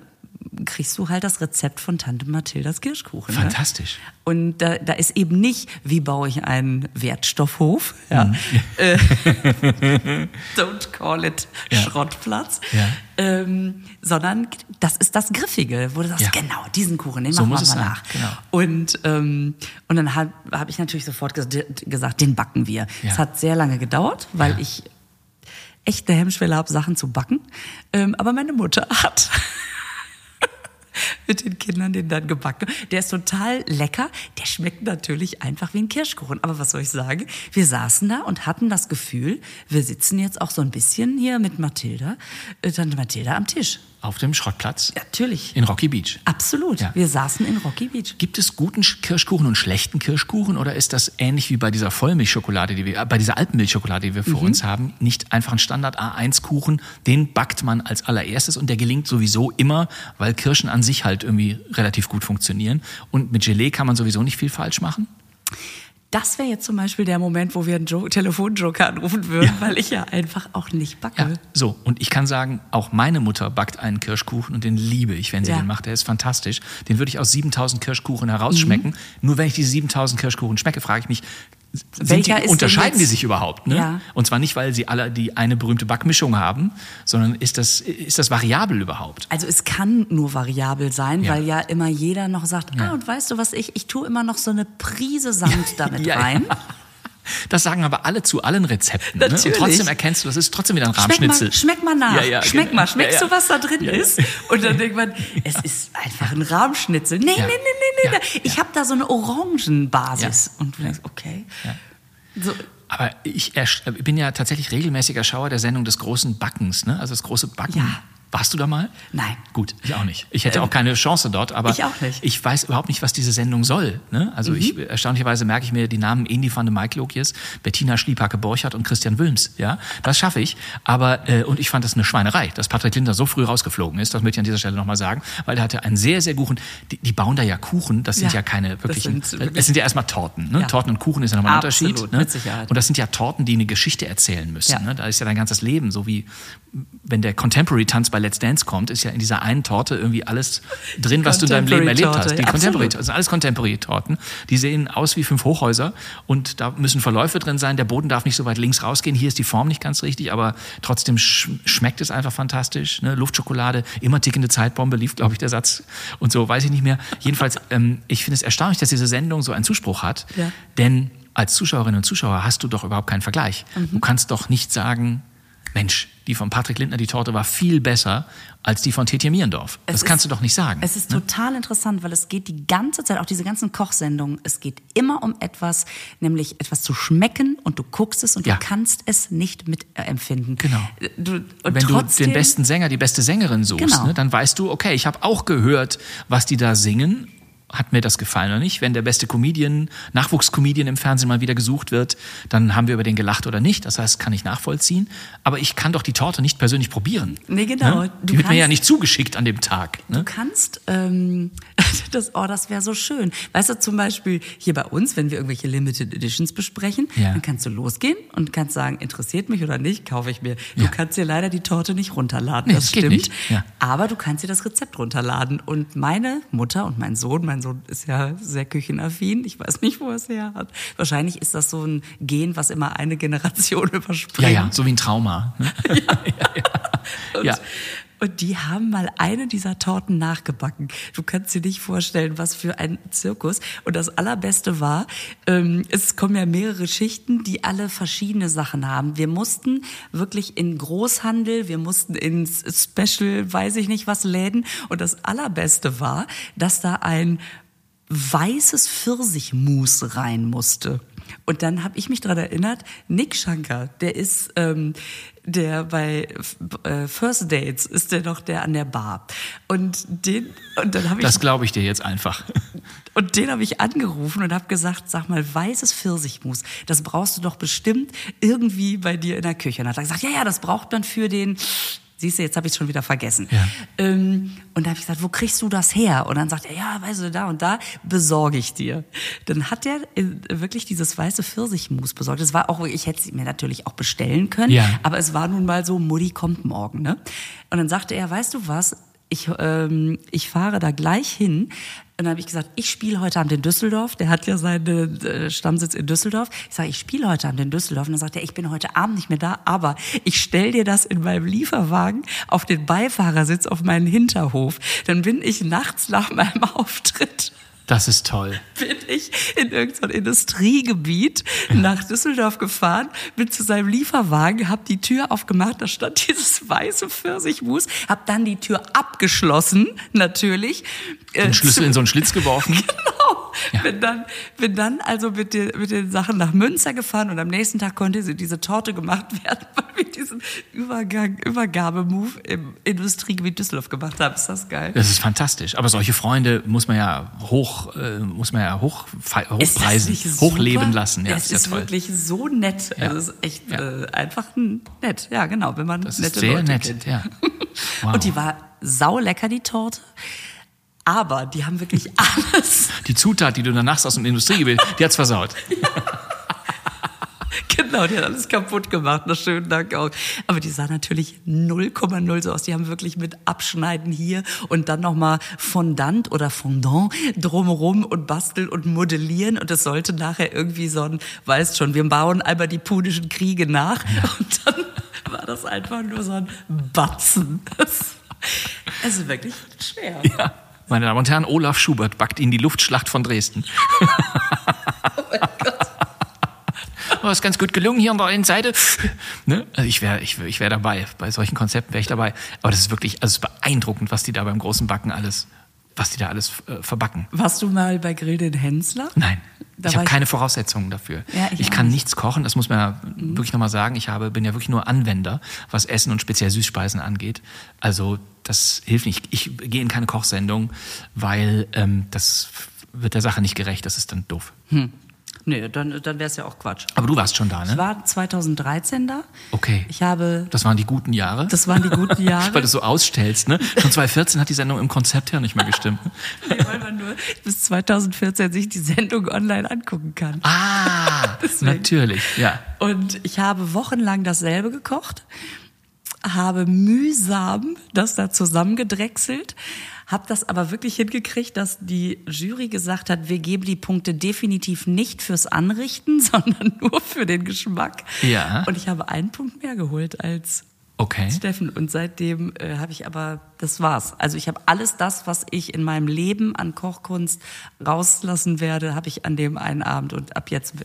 kriegst du halt das Rezept von Tante Mathildas Kirschkuchen. Ne? Fantastisch. Und da, da ist eben nicht, wie baue ich einen Wertstoffhof? Ja. Mhm. Äh, don't call it Ja. Schrottplatz. Ja. Ähm, sondern das ist das Griffige, wo du sagst, Ja. genau, diesen Kuchen, den So machen muss wir mal nach. genau. Und, ähm, und dann habe hab ich natürlich sofort ges gesagt, den backen wir. Ja. Es hat sehr lange gedauert, weil Ja. ich echt eine Hemmschwelle habe, Sachen zu backen. Ähm, aber meine Mutter hat mit den Kindern den dann gebacken. Der ist total lecker. Der schmeckt natürlich einfach wie ein Kirschkuchen. Aber was soll ich sagen? Wir saßen da und hatten das Gefühl, wir sitzen jetzt auch so ein bisschen hier mit Mathilda, äh, Tante Mathilda am Tisch. Auf dem Schrottplatz Natürlich. in Rocky Beach. Absolut. Ja. Wir saßen in Rocky Beach. Gibt es guten Sch- Kirschkuchen und schlechten Kirschkuchen oder ist das ähnlich wie bei dieser Vollmilchschokolade, die wir, äh, bei dieser Alpenmilchschokolade, die wir vor uns haben, nicht einfach ein Standard A1-Kuchen? Den backt man als allererstes und der gelingt sowieso immer, weil Kirschen an sich halt irgendwie relativ gut funktionieren. Und mit Gelee kann man sowieso nicht viel falsch machen. Das wäre jetzt zum Beispiel der Moment, wo wir einen jo Telefonjoker anrufen würden, weil ich ja einfach auch nicht backe. Ja, so. Und ich kann sagen, auch meine Mutter backt einen Kirschkuchen und den liebe ich, wenn sie Ja. den macht. Der ist fantastisch. Den würde ich aus 7000 Kirschkuchen herausschmecken. Mhm. Nur wenn ich diese 7000 Kirschkuchen schmecke, frage ich mich, sind die, unterscheiden die sich überhaupt? Ne? Ja. Und zwar nicht, weil sie alle die eine berühmte Backmischung haben, sondern ist das, ist das variabel überhaupt? Also es kann nur variabel sein, Ja. weil ja immer jeder noch sagt, ah, und weißt du was, ich, ich tue immer noch so eine Prise Sand damit Ja, ja. rein. Das sagen aber alle zu allen Rezepten. Ne? Und trotzdem erkennst du, das ist trotzdem wieder ein Schmeck Rahmschnitzel. mal, schmeck mal nach. Ja, ja, schmeck genau. mal, schmeckst Ja, ja. du, was da drin Ja, ja. ist? Und dann denkt man, es ist einfach ein Rahmschnitzel. Nee, Ja. nee, nee. Ja, Ich habe da so eine Orangenbasis. Und du denkst, okay. So, Aber ich bin ja tatsächlich regelmäßiger Schauer der Sendung des großen Backens, ne? Also das große Backen. Ja. Warst du da mal? Nein. Gut, ich auch nicht. Ich hätte Ähm, auch keine Chance dort, aber ich auch nicht. Mhm. ich weiß überhaupt nicht, was diese Sendung soll. Ne? Also ich, erstaunlicherweise merke ich mir die Namen Indi van de Maiklokjes, Bettina Schliephacke-Borchardt und Christian Wülms. Ja, das schaffe ich. Aber äh, und ich fand das eine Schweinerei, dass Patrick Linder so früh rausgeflogen ist. Das möchte ich an dieser Stelle nochmal sagen, weil er hatte einen sehr, sehr guten. Die, die bauen da ja Kuchen. Das sind Ja, ja, keine das wirklichen. sind wirklich- es sind ja erstmal Torten. Ne? Ja. Torten und Kuchen ist ja nochmal ein Absolut, Unterschied. Ne? mit Sicherheit. Und das sind ja Torten, die eine Geschichte erzählen müssen. Ja. Ne? Da ist ja dein ganzes Leben, so wie wenn der Contemporary-Tanz bei Let's Dance kommt, ist ja in dieser einen Torte irgendwie alles drin, was du in deinem Leben erlebt hast. Die ja, Contemporary, das sind alles Contemporary-Torten. Die sehen aus wie fünf Hochhäuser und da müssen Verläufe drin sein. Der Boden darf nicht so weit links rausgehen. Hier ist die Form nicht ganz richtig, aber trotzdem sch schmeckt es einfach fantastisch. Ne? Luftschokolade, immer tickende Zeitbombe, lief, glaube ich, der Satz. Und so weiß ich nicht mehr. Jedenfalls, ähm, ich finde es erstaunlich, dass diese Sendung so einen Zuspruch hat. Ja. Denn als Zuschauerinnen und Zuschauer hast du doch überhaupt keinen Vergleich. Mhm. Du kannst doch nicht sagen, Mensch, die von Patrick Lindner, die Torte war viel besser als die von Tietjen Mierendorf. Das es kannst ist, du doch nicht sagen. Es ist ne? total interessant, weil es geht die ganze Zeit, auch diese ganzen Kochsendungen, es geht immer um etwas, nämlich etwas zu schmecken und du guckst es und ja. du kannst es nicht mitempfinden. Genau. Du, Wenn trotzdem, du den besten Sänger, die beste Sängerin suchst, genau. ne, dann weißt du, okay, ich habe auch gehört, was die da singen hat mir das gefallen oder nicht. Wenn der beste Comedian, Nachwuchscomedian im Fernsehen mal wieder gesucht wird, dann haben wir über den gelacht oder nicht. Das heißt, kann ich nachvollziehen. Aber ich kann doch die Torte nicht persönlich probieren. Nee, genau. Ne? Die wird mir ja nicht zugeschickt an dem Tag. Ne? Du kannst, ähm, das, oh, das wäre so schön. Weißt du, zum Beispiel hier bei uns, wenn wir irgendwelche Limited Editions besprechen, ja. dann kannst du losgehen und kannst sagen, interessiert mich oder nicht, kaufe ich mir. Du ja. kannst dir leider die Torte nicht runterladen, nee, das, das stimmt. Ja. Aber du kannst dir das Rezept runterladen. Und meine Mutter und mein Sohn, mein Sohn ist ja sehr küchenaffin. Ich weiß nicht, wo er es her hat. Wahrscheinlich ist das so ein Gen, was immer eine Generation überspringt. Ja, ja, so wie ein Trauma. Ja. ja, ja. Und, ja. Und die haben mal eine dieser Torten nachgebacken. Du kannst dir nicht vorstellen, was für ein Zirkus. Und das Allerbeste war, ähm, es kommen ja mehrere Schichten, die alle verschiedene Sachen haben. Wir mussten wirklich in Großhandel, wir mussten ins Special, weiß ich nicht was, Läden. Und das Allerbeste war, dass da ein weißes Pfirsichmus rein musste. Und dann habe ich mich daran erinnert, Nick Shankar, der ist ähm, der bei äh, First Dates ist der noch der an der Bar. Und den und dann habe ich das glaube ich dir jetzt einfach. Und den habe ich angerufen und habe gesagt sag mal weißes Pfirsichmus das brauchst du doch bestimmt irgendwie bei dir in der Küche. Und hat er gesagt ja ja das braucht man für den Siehst du, jetzt habe ich es schon wieder vergessen. Ja. Ähm, und da habe ich gesagt, wo kriegst du das her? Und dann sagt er, ja, weißt du, da und da besorge ich dir. Dann hat er äh, wirklich dieses weiße Pfirsichmus besorgt. Das war auch, ich hätte es mir natürlich auch bestellen können, ja. aber es war nun mal so, Mutti kommt morgen. Ne? Und dann sagte er, weißt du was, ich, ähm, ich fahre da gleich hin. Und dann habe ich gesagt, ich spiele heute Abend in Düsseldorf. Der hat ja seinen äh, Stammsitz in Düsseldorf. Ich sage, ich spiele heute Abend in Düsseldorf. Und dann sagt er, ich bin heute Abend nicht mehr da, aber ich stell dir das in meinem Lieferwagen auf den Beifahrersitz auf meinen Hinterhof. Dann bin ich nachts nach meinem Auftritt das ist toll. Bin ich in irgendein Industriegebiet nach Düsseldorf gefahren, bin zu seinem Lieferwagen, hab die Tür aufgemacht, da stand dieses weiße Pfirsichmus, hab dann die Tür abgeschlossen, natürlich. Den äh, Schlüssel in so einen Schlitz geworfen. genau. Ja. Bin dann, bin dann also mit den, mit den Sachen nach Münster gefahren und am nächsten Tag konnte sie diese Torte gemacht werden, weil wir diesen Übergang, Übergabemove im Industriegebiet Düsseldorf gemacht haben. Ist das geil? Das ist fantastisch. Aber solche Freunde muss man ja hoch, äh, muss man ja hoch, hochpreisen, hochleben lassen. Ja, es ist, ist ja wirklich so nett. Ja. Also es ist echt ja. äh, einfach nett. Ja, genau, wenn man das nette ist sehr Leute nett. Kennt. Ja. Wow. Und die war saulecker, die Torte. Aber die haben wirklich alles. Die Zutat, die du danach aus dem Industriegebiet, die hat's versaut. genau, die hat alles kaputt gemacht. Na, schönen Dank auch. Aber die sah natürlich 0,0 so aus. Die haben wirklich mit Abschneiden hier und dann nochmal Fondant oder Fondant drumherum und basteln und modellieren. Und es sollte nachher irgendwie so ein, weißt schon, wir bauen einmal die punischen Kriege nach. Ja. Und dann war das einfach nur so ein Batzen. Das, ist wirklich schwer. Ja. Meine Damen und Herren, Olaf Schubert backt Ihnen die Luftschlacht von Dresden. oh mein Gott. Oh, ist ganz gut gelungen hier an der einen Seite. Ne? Also ich wäre ich wär, ich wär dabei. Bei solchen Konzepten wäre ich dabei. Aber das ist wirklich, also es ist beeindruckend, was die da beim großen Backen alles, was die da alles äh, verbacken. Warst du mal bei Grill den Hensler? Nein. Da ich habe keine Voraussetzungen dafür. Ja, ich, ich kann nicht. nichts kochen, das muss man ja mhm. wirklich nochmal sagen. Ich habe, bin ja wirklich nur Anwender, was Essen und speziell Süßspeisen angeht. Also das hilft nicht. Ich gehe in keine Kochsendung, weil ähm, das wird der Sache nicht gerecht. Das ist dann doof. Hm. Nee, dann, dann wäre es ja auch Quatsch. Aber du warst schon da, ne? Ich war 2013 da. Okay. Ich habe. Das waren die guten Jahre? Das waren die guten Jahre. weil du so ausstellst, ne? Schon 2014 hat die Sendung im Konzept her nicht mehr gestimmt. nee, weil man nur bis 2014 sich die Sendung online angucken kann. Ah, natürlich, ja. Und ich habe wochenlang dasselbe gekocht habe mühsam das da zusammengedrechselt, habe das aber wirklich hingekriegt, dass die Jury gesagt hat, wir geben die Punkte definitiv nicht fürs Anrichten, sondern nur für den Geschmack. Ja. Und ich habe einen Punkt mehr geholt als Okay. Steffen. Und seitdem äh, habe ich aber, das war's. Also ich habe alles das, was ich in meinem Leben an Kochkunst rauslassen werde, habe ich an dem einen Abend. Und ab jetzt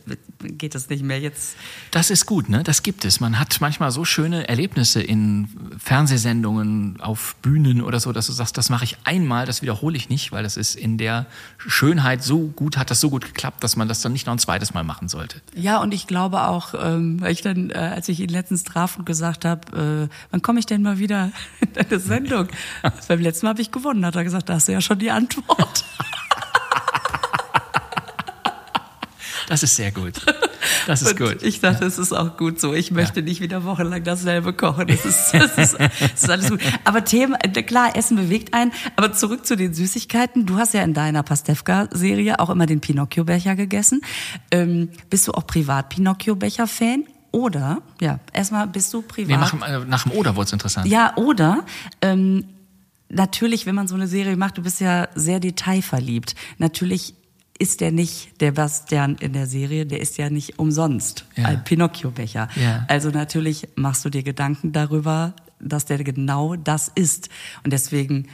geht es nicht mehr. Jetzt. Das ist gut, ne? Das gibt es. Man hat manchmal so schöne Erlebnisse in Fernsehsendungen, auf Bühnen oder so, dass du sagst, das mache ich einmal, das wiederhole ich nicht, weil das ist in der Schönheit so gut, hat das so gut geklappt, dass man das dann nicht noch ein zweites Mal machen sollte. Ja, und ich glaube auch, ähm, weil ich dann, äh, als ich ihn letztens traf und gesagt habe, äh, wann komme ich denn mal wieder in deine Sendung? Beim letzten Mal habe ich gewonnen, hat er gesagt, da hast du ja schon die Antwort. Das ist sehr gut. Das ist und gut. Ich dachte, ja. es ist auch gut so. Ich möchte ja. nicht wieder wochenlang dasselbe kochen. Das ist, das ist, das ist alles gut. Aber Thema, klar, Essen bewegt einen. Aber zurück zu den Süßigkeiten. Du hast ja in deiner Pastewka-Serie auch immer den Pinocchio-Becher gegessen. Ähm, bist du auch privat Pinocchio-Becher-Fan? Oder, ja, erstmal bist du privat. Nee, nach, äh, nach dem Oder wurde es interessant. Ja, oder, ähm, natürlich, wenn man so eine Serie macht, du bist ja sehr detailverliebt. Natürlich ist der nicht, der Bastian in der Serie, der ist ja nicht umsonst ja. ein Pinocchio-Becher. Ja. Also natürlich machst du dir Gedanken darüber, dass der genau das ist. Und deswegen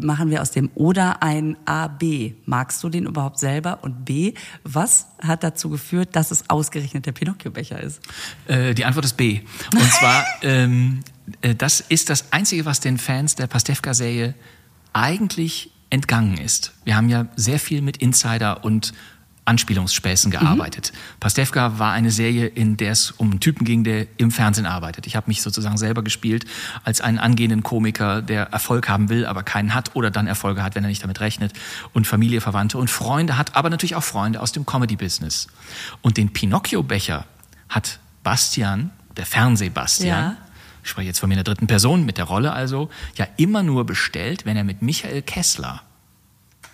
machen wir aus dem oder ein A, B. Magst du den überhaupt selber? Und B, was hat dazu geführt, dass es ausgerechnet der Pinocchio-Becher ist? Äh, die Antwort ist B. Und zwar, ähm, äh, das ist das Einzige, was den Fans der Pastewka-Serie eigentlich entgangen ist. Wir haben ja sehr viel mit Insider und Anspielungsspäßen gearbeitet. Mhm. Pastewka war eine Serie, in der es um einen Typen ging, der im Fernsehen arbeitet. Ich habe mich sozusagen selber gespielt als einen angehenden Komiker, der Erfolg haben will, aber keinen hat oder dann Erfolge hat, wenn er nicht damit rechnet und Familie, Verwandte und Freunde hat, aber natürlich auch Freunde aus dem Comedy-Business. Und den Pinocchio-Becher hat Bastian, der Fernsehbastian, ja. ich spreche jetzt von mir in der dritten Person, mit der Rolle also, ja immer nur bestellt, wenn er mit Michael Kessler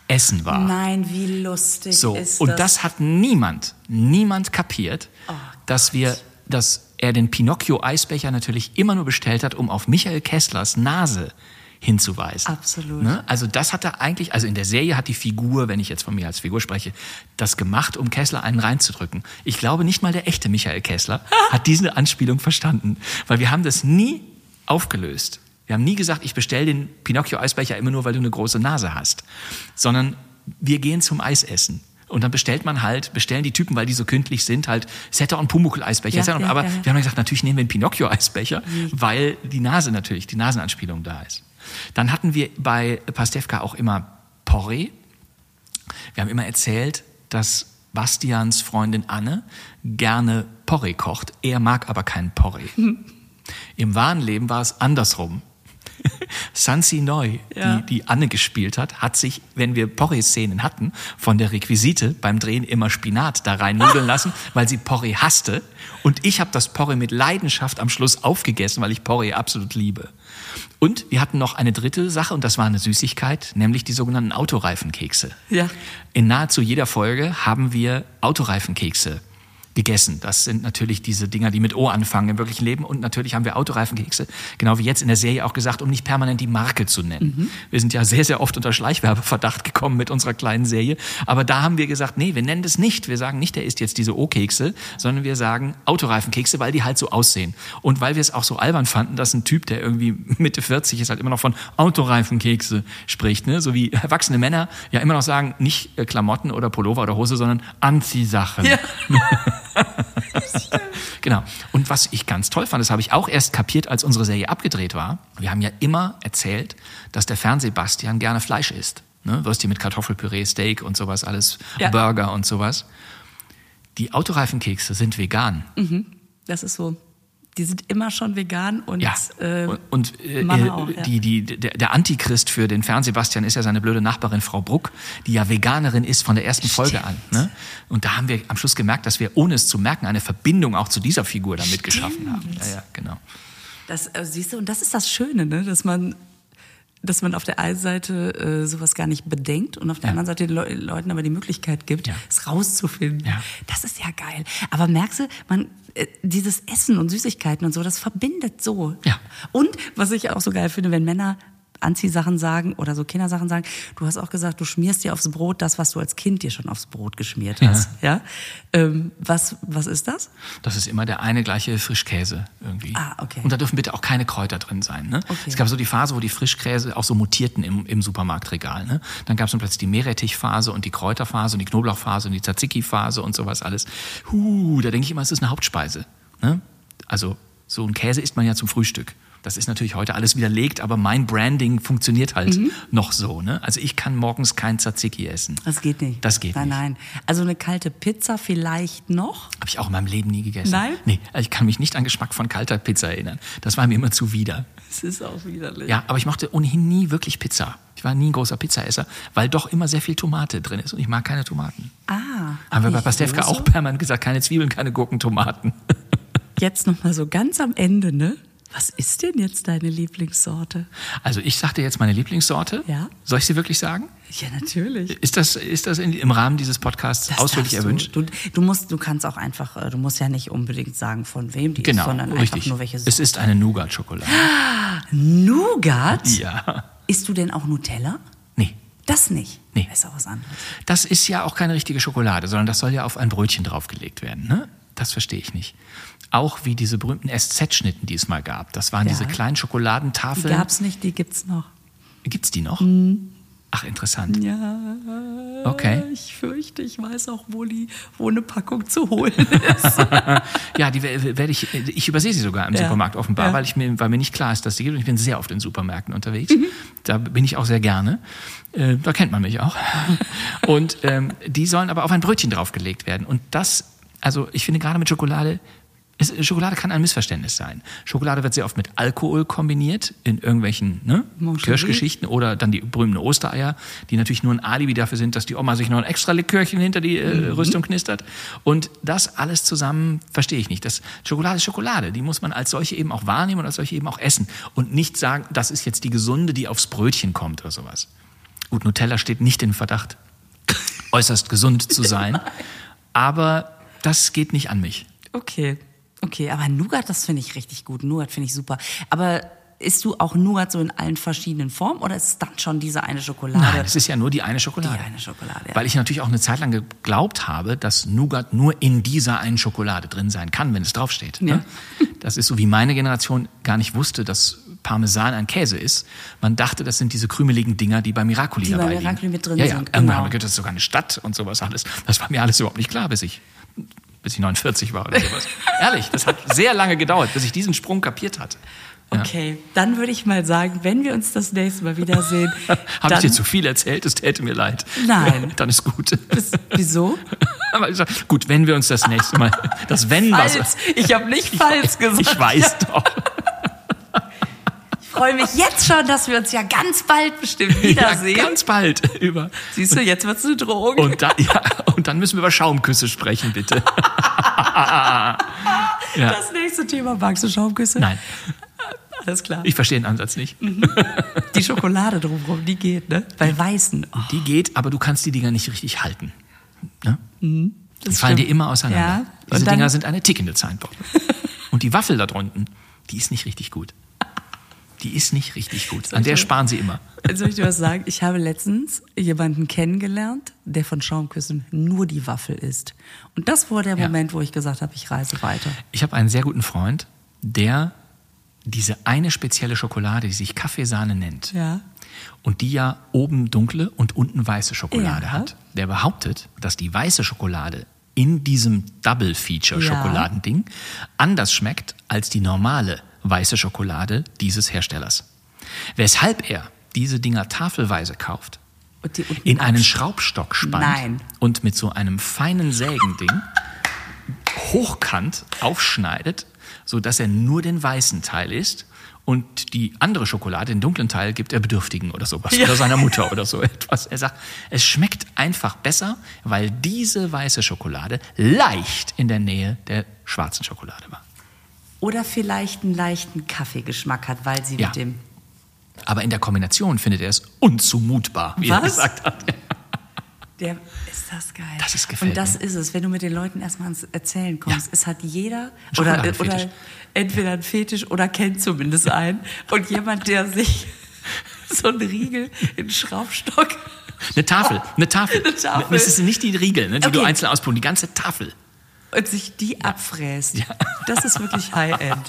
Essen war. Nein, wie lustig so, ist das. Und das hat niemand, niemand kapiert, oh, dass wir, dass er den Pinocchio-Eisbecher natürlich immer nur bestellt hat, um auf Michael Kesslers Nase hinzuweisen. Absolut. Ne? Also das hat er eigentlich, also in der Serie hat die Figur, wenn ich jetzt von mir als Figur spreche, das gemacht, um Kessler einen reinzudrücken. Ich glaube, nicht mal der echte Michael Kessler hat diese Anspielung verstanden, weil wir haben das nie aufgelöst. Wir haben nie gesagt, ich bestelle den Pinocchio-Eisbecher immer nur, weil du eine große Nase hast, sondern wir gehen zum Eisessen. Und dann bestellt man halt, bestellen die Typen, weil die so kündlich sind, halt, es hätte auch einen Pumuckl-Eisbecher. Ja, ja, aber ja, wir haben gesagt, natürlich nehmen wir einen Pinocchio-Eisbecher, mhm. weil die Nase natürlich, die Nasenanspielung da ist. Dann hatten wir bei Pastewka auch immer Porree. Wir haben immer erzählt, dass Bastians Freundin Anne gerne Porree kocht. Er mag aber keinen Porree. Im wahren Leben war es andersrum. Sansi Neu, ja. die, die Anne gespielt hat, hat sich, wenn wir Porree-Szenen hatten, von der Requisite beim Drehen immer Spinat da rein nudeln lassen, weil sie Porree hasste. Und ich habe das Porree mit Leidenschaft am Schluss aufgegessen, weil ich Porree absolut liebe. Und wir hatten noch eine dritte Sache, und das war eine Süßigkeit, nämlich die sogenannten Autoreifenkekse. Ja. In nahezu jeder Folge haben wir Autoreifenkekse gegessen. Das sind natürlich diese Dinger, die mit O anfangen im wirklichen Leben. Und natürlich haben wir Autoreifenkekse, genau wie jetzt in der Serie auch gesagt, um nicht permanent die Marke zu nennen. Mhm. Wir sind ja sehr, sehr oft unter Schleichwerbeverdacht gekommen mit unserer kleinen Serie. Aber da haben wir gesagt, nee, wir nennen das nicht. Wir sagen nicht, der isst jetzt diese O-Kekse, sondern wir sagen Autoreifenkekse, weil die halt so aussehen. Und weil wir es auch so albern fanden, dass ein Typ, der irgendwie Mitte 40 ist, halt immer noch von Autoreifenkekse spricht. Ne? So wie erwachsene Männer ja immer noch sagen, nicht äh, Klamotten oder Pullover oder Hose, sondern Anziehsachen. Ja. genau. Und was ich ganz toll fand, das habe ich auch erst kapiert, als unsere Serie abgedreht war. Wir haben ja immer erzählt, dass der Fernsehbastian gerne Fleisch isst. Ne? Würstchen mit Kartoffelpüree, Steak und sowas alles, ja. Burger und sowas. Die Autoreifenkekse sind vegan. Mhm. Das ist so die sind immer schon vegan und ja. äh, und, und äh, auch, ja. die, die, der, der Antichrist für den Fernsebastian ist ja seine blöde Nachbarin Frau Bruck, die ja Veganerin ist von der ersten Stimmt. Folge an. Ne? Und da haben wir am Schluss gemerkt, dass wir ohne es zu merken eine Verbindung auch zu dieser Figur damit Stimmt. geschaffen haben. Ja, ja, genau. Das äh, siehst du und das ist das Schöne, ne? dass man dass man auf der einen Seite äh, sowas gar nicht bedenkt und auf der ja. anderen Seite den Le Leuten aber die Möglichkeit gibt, ja. es rauszufinden. Ja. Das ist ja geil. Aber merkst du, man äh, dieses Essen und Süßigkeiten und so, das verbindet so. Ja. Und was ich auch so geil finde, wenn Männer Anziehsachen sagen oder so Kindersachen sagen. Du hast auch gesagt, du schmierst dir aufs Brot das, was du als Kind dir schon aufs Brot geschmiert hast. Ja. ja? Ähm, was, was ist das? Das ist immer der eine gleiche Frischkäse irgendwie. Ah, okay. Und da dürfen bitte auch keine Kräuter drin sein. Ne? Okay. Es gab so die Phase, wo die Frischkäse auch so mutierten im, im Supermarktregal. Ne? Dann gab es plötzlich die Meerrettichphase und die Kräuterphase und die Knoblauchphase und die Tzatziki-Phase und sowas alles. Huh, da denke ich immer, es ist eine Hauptspeise. Ne? Also so ein Käse isst man ja zum Frühstück. Das ist natürlich heute alles widerlegt, aber mein Branding funktioniert halt mhm. noch so. Ne? Also ich kann morgens kein Tzatziki essen. Das geht nicht. Das geht nein, nicht. Nein, nein. Also eine kalte Pizza vielleicht noch? Habe ich auch in meinem Leben nie gegessen. Nein? Nee, also ich kann mich nicht an Geschmack von kalter Pizza erinnern. Das war mir immer zuwider. Es ist auch widerlich. Ja, aber ich mochte ohnehin nie wirklich Pizza. Ich war nie ein großer Pizzaesser, weil doch immer sehr viel Tomate drin ist und ich mag keine Tomaten. Ah. Haben wir bei Pastewka auch permanent gesagt, keine Zwiebeln, keine Gurken, Tomaten. Jetzt noch mal so ganz am Ende, ne? Was ist denn jetzt deine Lieblingssorte? Also ich sagte jetzt meine Lieblingssorte. Ja. Soll ich sie wirklich sagen? Ja, natürlich. Ist das, ist das in, im Rahmen dieses Podcasts Das ausdrücklich erwünscht? Du, du, musst, du kannst auch einfach, äh, du musst ja nicht unbedingt sagen, von wem die Genau, ist, sondern richtig. einfach nur welche es Sorte. ist eine Nougat-Schokolade. Nougat? Ja. Isst du denn auch Nutella? Nee. Das nicht. Nee. Das ist auch was anderes. Das ist ja auch keine richtige Schokolade, sondern das soll ja auf ein Brötchen draufgelegt werden. Ne? Das verstehe ich nicht. Auch wie diese berühmten SZ-Schnitten, die es mal gab. Das waren Ja. diese kleinen Die Schokoladentafeln. gab's nicht, die gibt's noch. Gibt's die noch? Mhm. Ach, interessant. Ja. Okay. Ich fürchte, ich weiß auch, wo die, wo eine Packung zu holen ist. Ja, die wer- werde ich, ich übersehe sie sogar im Ja. Supermarkt offenbar, Ja. weil, ich mir, weil mir nicht klar ist, dass die gibt. Und ich bin sehr oft in Supermärkten unterwegs. Mhm. Da bin ich auch sehr gerne. Äh, da kennt man mich auch. Und ähm, die sollen aber auf ein Brötchen draufgelegt werden. Und das, also ich finde gerade mit Schokolade, es, Schokolade kann ein Missverständnis sein. Schokolade wird sehr oft mit Alkohol kombiniert in irgendwelchen ne. Kirschgeschichten oder dann die berühmten Ostereier, die natürlich nur ein Alibi dafür sind, dass die Oma sich noch ein extra Likörchen hinter die äh, Rüstung knistert. Und das alles zusammen verstehe ich nicht. Das Schokolade ist Schokolade. Die muss man als solche eben auch wahrnehmen und als solche eben auch essen. Und nicht sagen, das ist jetzt die gesunde, die aufs Brötchen kommt oder sowas. Gut, Nutella steht nicht in Verdacht, äußerst gesund zu sein. Aber das geht nicht an mich. Okay. Okay, aber Nougat, das finde ich richtig gut. Nougat finde ich super. Aber isst du auch Nougat so in allen verschiedenen Formen oder ist es dann schon diese eine Schokolade? Nein, es ist ja nur die eine Schokolade. Die eine Schokolade, ja. Weil ich natürlich auch eine Zeit lang geglaubt habe, dass Nougat nur in dieser einen Schokolade drin sein kann, wenn es draufsteht. Ja. Ne? Das ist so, wie meine Generation gar nicht wusste, dass Parmesan ein Käse ist. Man dachte, das sind diese krümeligen Dinger, die bei Miracoli Die bei dabei Miracoli liegen. mit drin ja, ja. sind, Irgendwann genau. gedacht, das ist sogar eine Stadt und sowas alles. Das war mir alles überhaupt nicht klar, bis ich bis ich 49 war oder sowas. Ehrlich, das hat sehr lange gedauert, bis ich diesen Sprung kapiert hatte. Ja. Okay, dann würde ich mal sagen, wenn wir uns das nächste Mal wiedersehen, Habe ich dir zu viel erzählt? Es täte mir leid. Nein. Dann ist gut. wieso? Ich sag, gut, wenn wir uns das nächste Mal, das Wenn was. Ich habe nicht falsch gesagt. Ich weiß doch. Ich freue mich jetzt schon, dass wir uns ja ganz bald bestimmt wiedersehen. Ja, ganz bald über. Siehst du, jetzt wird's eine Drohung. Und, da, ja, und dann müssen wir über Schaumküsse sprechen, bitte. ja. das nächste Thema, magst du Schaumküsse? Nein, Alles klar. ich verstehe den Ansatz nicht. Die Schokolade drumherum, die geht, ne? Bei Weißen. Oh, Die geht, aber du kannst die Dinger nicht richtig halten. Ne? Die das fallen dir stimmt. immer auseinander. Ja, Diese dann- Dinger sind eine tickende Zeitbombe. Und die Waffel da drunten, die ist nicht richtig gut. Die ist nicht richtig gut. An der sparen sie immer. Soll ich dir was sagen? Ich habe letztens jemanden kennengelernt, der von Schaumküssen nur die Waffel isst. Und das war der Ja. Moment, wo ich gesagt habe, ich reise weiter. Ich habe einen sehr guten Freund, der diese eine spezielle Schokolade, die sich Kaffeesahne nennt, Ja. und die ja oben dunkle und unten weiße Schokolade Ja. hat, der behauptet, dass die weiße Schokolade in diesem Double-Feature-Schokoladending anders schmeckt als die normale weiße Schokolade dieses Herstellers. Weshalb er diese Dinger tafelweise kauft, Und die unten in einen Schraubstock spannt Nein. und mit so einem feinen Sägending hochkant aufschneidet, so dass er nur den weißen Teil isst und die andere Schokolade, den dunklen Teil, gibt er Bedürftigen oder sowas Ja. oder seiner Mutter oder so etwas. Er sagt, es schmeckt einfach besser, weil diese weiße Schokolade leicht in der Nähe der schwarzen Schokolade war. Oder vielleicht einen leichten Kaffeegeschmack hat, weil sie Ja. mit dem. Aber in der Kombination findet er es unzumutbar, wie er Was? gesagt hat. Der ist das geil. Das ist gefällt Und das mir. ist es, wenn du mit den Leuten erstmal ans Erzählen kommst. Ja. Es hat jeder oder, oder entweder ein Fetisch oder kennt zumindest einen. Und jemand, der sich so ein Riegel in Schraubstock. Eine Tafel, eine Tafel. Eine Tafel. Das ist nicht die Riegel, ne, die okay. du einzeln ausprobieren, die ganze Tafel. Und sich die abfräst. Ja. Das ist wirklich High-End.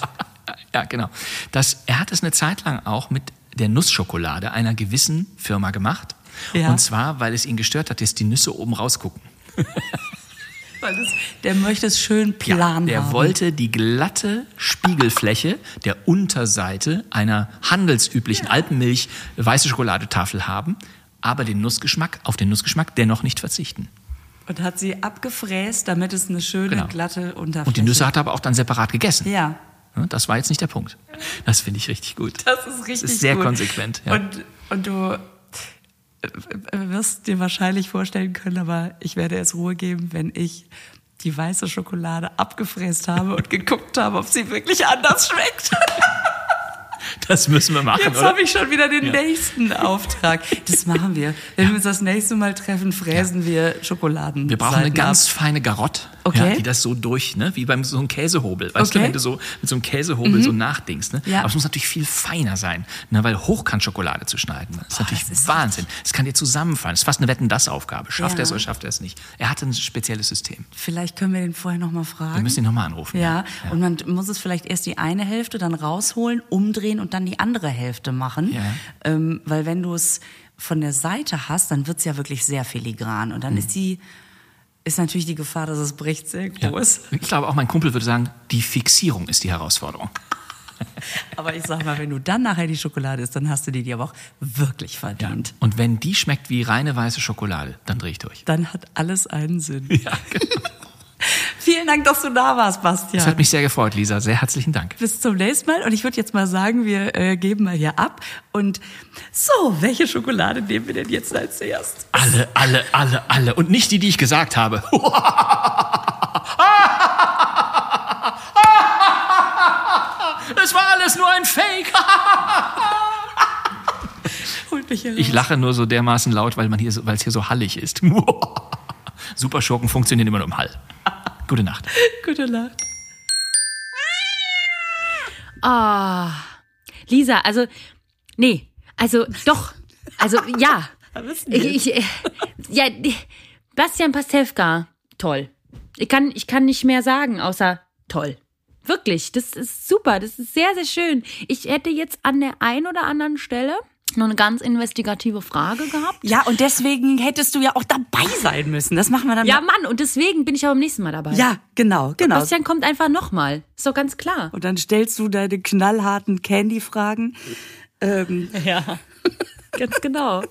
Ja, genau. Das, er hat es eine Zeit lang auch mit der Nussschokolade einer gewissen Firma gemacht. Ja. Und zwar, weil es ihn gestört hat, dass die Nüsse oben rausgucken. weil das, der möchte es schön plan ja, der haben. wollte die glatte Spiegelfläche der Unterseite einer handelsüblichen ja. Alpenmilch weiße Schokoladetafel haben, aber den Nussgeschmack, auf den Nussgeschmack dennoch nicht verzichten. Und hat sie abgefräst, damit es eine schöne, genau. glatte Unterfläche Und die Nüsse hat er aber auch dann separat gegessen. Ja. Das war jetzt nicht der Punkt. Das finde ich richtig gut. Das ist richtig das ist sehr gut. konsequent. Ja. Und, und du wirst dir wahrscheinlich vorstellen können, aber ich werde es Ruhe geben, wenn ich die weiße Schokolade abgefräst habe und geguckt habe, ob sie wirklich anders schmeckt. Das müssen wir machen. Jetzt habe ich schon wieder den ja. nächsten Auftrag. Das machen wir. Wenn ja. wir uns das nächste Mal treffen, fräsen ja. wir Schokoladen. Wir brauchen eine ganz ab. feine Garotte, okay. die das so durch, ne, wie beim so einem Käsehobel. Weißt okay. du, wenn du so mit so einem Käsehobel mhm. so nachdenkst. Ne? Aber es muss natürlich viel feiner sein, ne, weil Hochkant-Schokolade zu schneiden, das ist Boah, natürlich das ist Wahnsinn. Es kann dir zusammenfallen. Es ist fast eine Wetten-Das-Aufgabe. Schafft er es oder schafft er es nicht? Er hat ein spezielles System. Vielleicht können wir den vorher nochmal fragen. Wir müssen ihn nochmal anrufen. Ja. und man muss es vielleicht erst die eine Hälfte dann rausholen, umdrehen und dann die andere Hälfte machen. Ja. Ähm, weil wenn du es von der Seite hast, dann wird es ja wirklich sehr filigran. Und dann mhm. ist die ist natürlich die Gefahr, dass es bricht, sehr groß. Ja. Ich glaube auch, mein Kumpel würde sagen, die Fixierung ist die Herausforderung. aber ich sag mal, wenn du dann nachher die Schokolade isst, dann hast du die dir aber auch wirklich verdient. Ja. Und wenn die schmeckt wie reine weiße Schokolade, dann drehe ich durch. Dann hat alles einen Sinn. Ja, genau. Vielen Dank, dass du da warst, Bastian. Es hat mich sehr gefreut, Lisa. Sehr herzlichen Dank. Bis zum nächsten Mal. Und ich würde jetzt mal sagen, wir äh, geben mal hier ab. Und so, welche Schokolade nehmen wir denn jetzt als erstes? Alle, alle, alle, alle. Und nicht die, die ich gesagt habe. Es war alles nur ein Fake. Holt mich hier Ich lache nur so dermaßen laut, weil man weil es hier so hallig ist. Superschurken funktionieren immer nur im Hall. Gute Nacht. Gute Nacht. Ah, oh, Lisa, also, nee, also doch, also ja. Ich, ich, ja, Bastian Pastewka, toll. Ich kann, ich kann nicht mehr sagen, außer toll. Wirklich, das ist super, das ist sehr, sehr schön. Ich hätte jetzt an der einen oder anderen Stelle noch eine ganz investigative Frage gehabt. Ja, und deswegen hättest du ja auch dabei sein müssen. Das machen wir dann. Ja, Mann, und deswegen bin ich aber beim nächsten Mal dabei. Ja, genau, genau. Bastian kommt einfach nochmal. Ist doch ganz klar. Und dann stellst du deine knallharten Candy-Fragen. Ähm. Ja, ganz genau.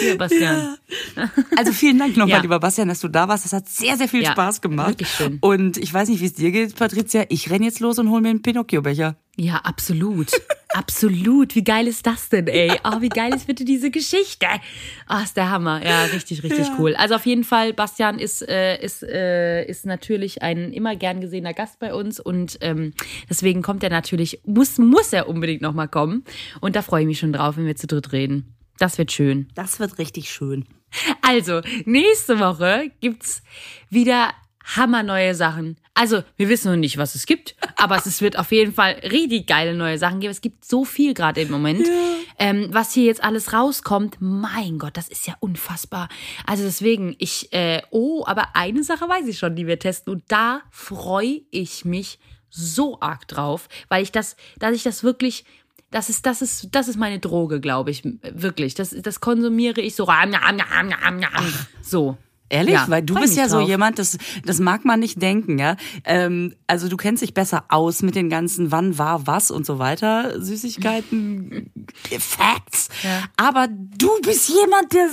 Hier, Bastian. Ja. Also vielen Dank nochmal, ja. lieber Bastian, dass du da warst. Das hat sehr, sehr viel ja, Spaß gemacht. Wirklich schön. Und ich weiß nicht, wie es dir geht, Patricia. Ich renn jetzt los und hol mir einen Pinocchio-Becher. Ja, absolut. absolut. Wie geil ist das denn, ey? Oh, wie geil ist bitte diese Geschichte? Oh, ist der Hammer. Ja, richtig, richtig ja. cool. Also auf jeden Fall, Bastian ist, äh, ist, äh, ist natürlich ein immer gern gesehener Gast bei uns und ähm, deswegen kommt er natürlich, muss, muss er unbedingt nochmal kommen. Und da freue ich mich schon drauf, wenn wir zu dritt reden. Das wird schön. Das wird richtig schön. Also, nächste Woche gibt's wieder hammerneue Sachen. Also, wir wissen noch nicht, was es gibt, aber es wird auf jeden Fall richtig geile neue Sachen geben. Es gibt so viel gerade im Moment. Ja. Ähm, was hier jetzt alles rauskommt, mein Gott, das ist ja unfassbar. Also deswegen, ich, äh, oh, aber eine Sache weiß ich schon, die wir testen und da freue ich mich so arg drauf, weil ich das, dass ich das wirklich das ist, das ist, das ist meine Droge, glaube ich. Wirklich. Das, das konsumiere ich so. So. Ehrlich? Ja, Weil du bist ja drauf. so jemand, das, das mag man nicht denken, ja. Ähm, also du kennst dich besser aus mit den ganzen wann war was und so weiter, Süßigkeiten, Facts. Ja. Aber du bist jemand, der,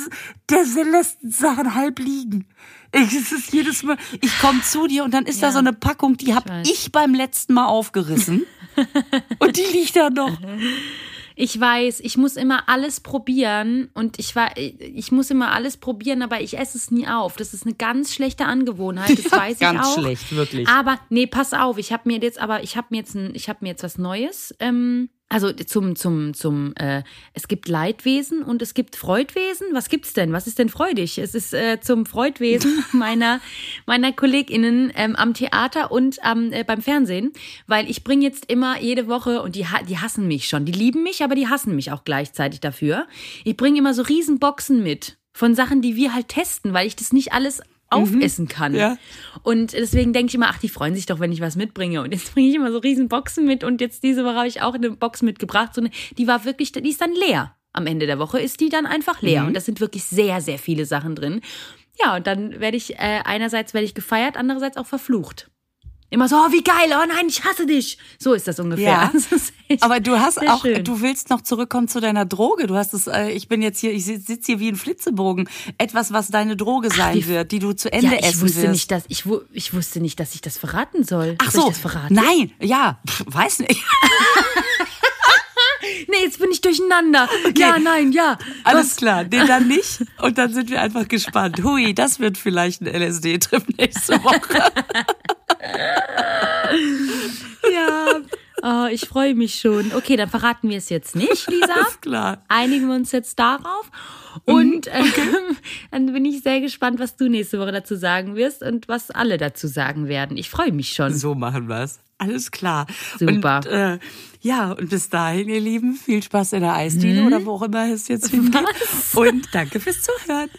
der lässt Sachen halb liegen. Ich, es ist jedes Mal, ich komme zu dir und dann ist ja, da so eine Packung, die habe ich, ich beim letzten Mal aufgerissen. und die liegt da noch. Ich weiß, ich muss immer alles probieren und ich war, ich muss immer alles probieren, aber ich esse es nie auf. Das ist eine ganz schlechte Angewohnheit, das weiß ich auch. Ganz schlecht, wirklich. Aber nee, pass auf, ich habe mir jetzt, aber ich habe mir jetzt, ein, ich habe mir jetzt was Neues ähm, also zum, zum, zum, äh, es gibt Leidwesen und es gibt Freudwesen. Was gibt's denn? Was ist denn freudig? Es ist äh, zum Freudwesen meiner, meiner KollegInnen ähm, am Theater und am, äh, beim Fernsehen, weil ich bringe jetzt immer jede Woche, und die, die hassen mich schon, die lieben mich, aber die hassen mich auch gleichzeitig dafür. Ich bringe immer so Riesenboxen mit von Sachen, die wir halt testen, weil ich das nicht alles aufessen kann. Ja. Und deswegen denke ich immer, ach, die freuen sich doch, wenn ich was mitbringe. Und jetzt bringe ich immer so riesen Boxen mit und jetzt diese Woche habe ich auch eine Box mitgebracht. So eine, die war wirklich, die ist dann leer. Am Ende der Woche ist die dann einfach leer. Mhm. Und da sind wirklich sehr, sehr viele Sachen drin. Ja, und dann werde ich, äh, einerseits werde ich gefeiert, andererseits auch verflucht. Immer so, oh, wie geil, oh nein, ich hasse dich. So ist das ungefähr. Ja. Das ist Aber du hast auch, schön. du willst noch zurückkommen zu deiner Droge. Du hast es, äh, ich bin jetzt hier, ich sitze hier wie ein Flitzebogen. Etwas, was deine Droge sein wie- wird, die du zu Ende ja, ich essen wusste wirst. nicht, dass ich, ich wusste nicht, dass ich das verraten soll. Ach soll so, ich das verraten? nein, ja, pff, weiß nicht. Nee, jetzt bin ich durcheinander. Ja, nein, ja. Alles klar, nee, dann nicht. Und dann sind wir einfach gespannt. Hui, das wird vielleicht ein LSD-Trip nächste Woche. Ja. Oh, ich freue mich schon. Okay, dann verraten wir es jetzt nicht, Lisa. Alles klar. Einigen wir uns jetzt darauf. Mhm, Und ähm, dann bin ich sehr gespannt, was du nächste Woche dazu sagen wirst und was alle dazu sagen werden. Ich freue mich schon. So machen wir's. Alles klar. Super. Und, äh, ja, und bis dahin, ihr Lieben, viel Spaß in der Eisdiele oder wo auch immer es jetzt hingeht. Und danke fürs Zuhören.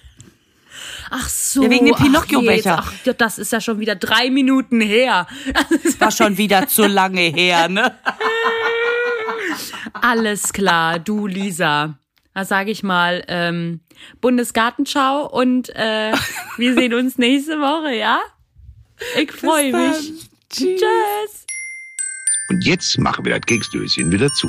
Ach so. Ja, wegen dem ach, Pinocchio-Becher. Ach, ja, das ist ja schon wieder drei Minuten her. War schon wieder zu lange her, ne? Alles klar, du Lisa. Da sage ich mal, ähm, Bundesgartenschau und äh, wir sehen uns nächste Woche, ja? Ich freue mich. Tschüss. Tschüss. Und jetzt machen wir das Keksdöschen wieder zu.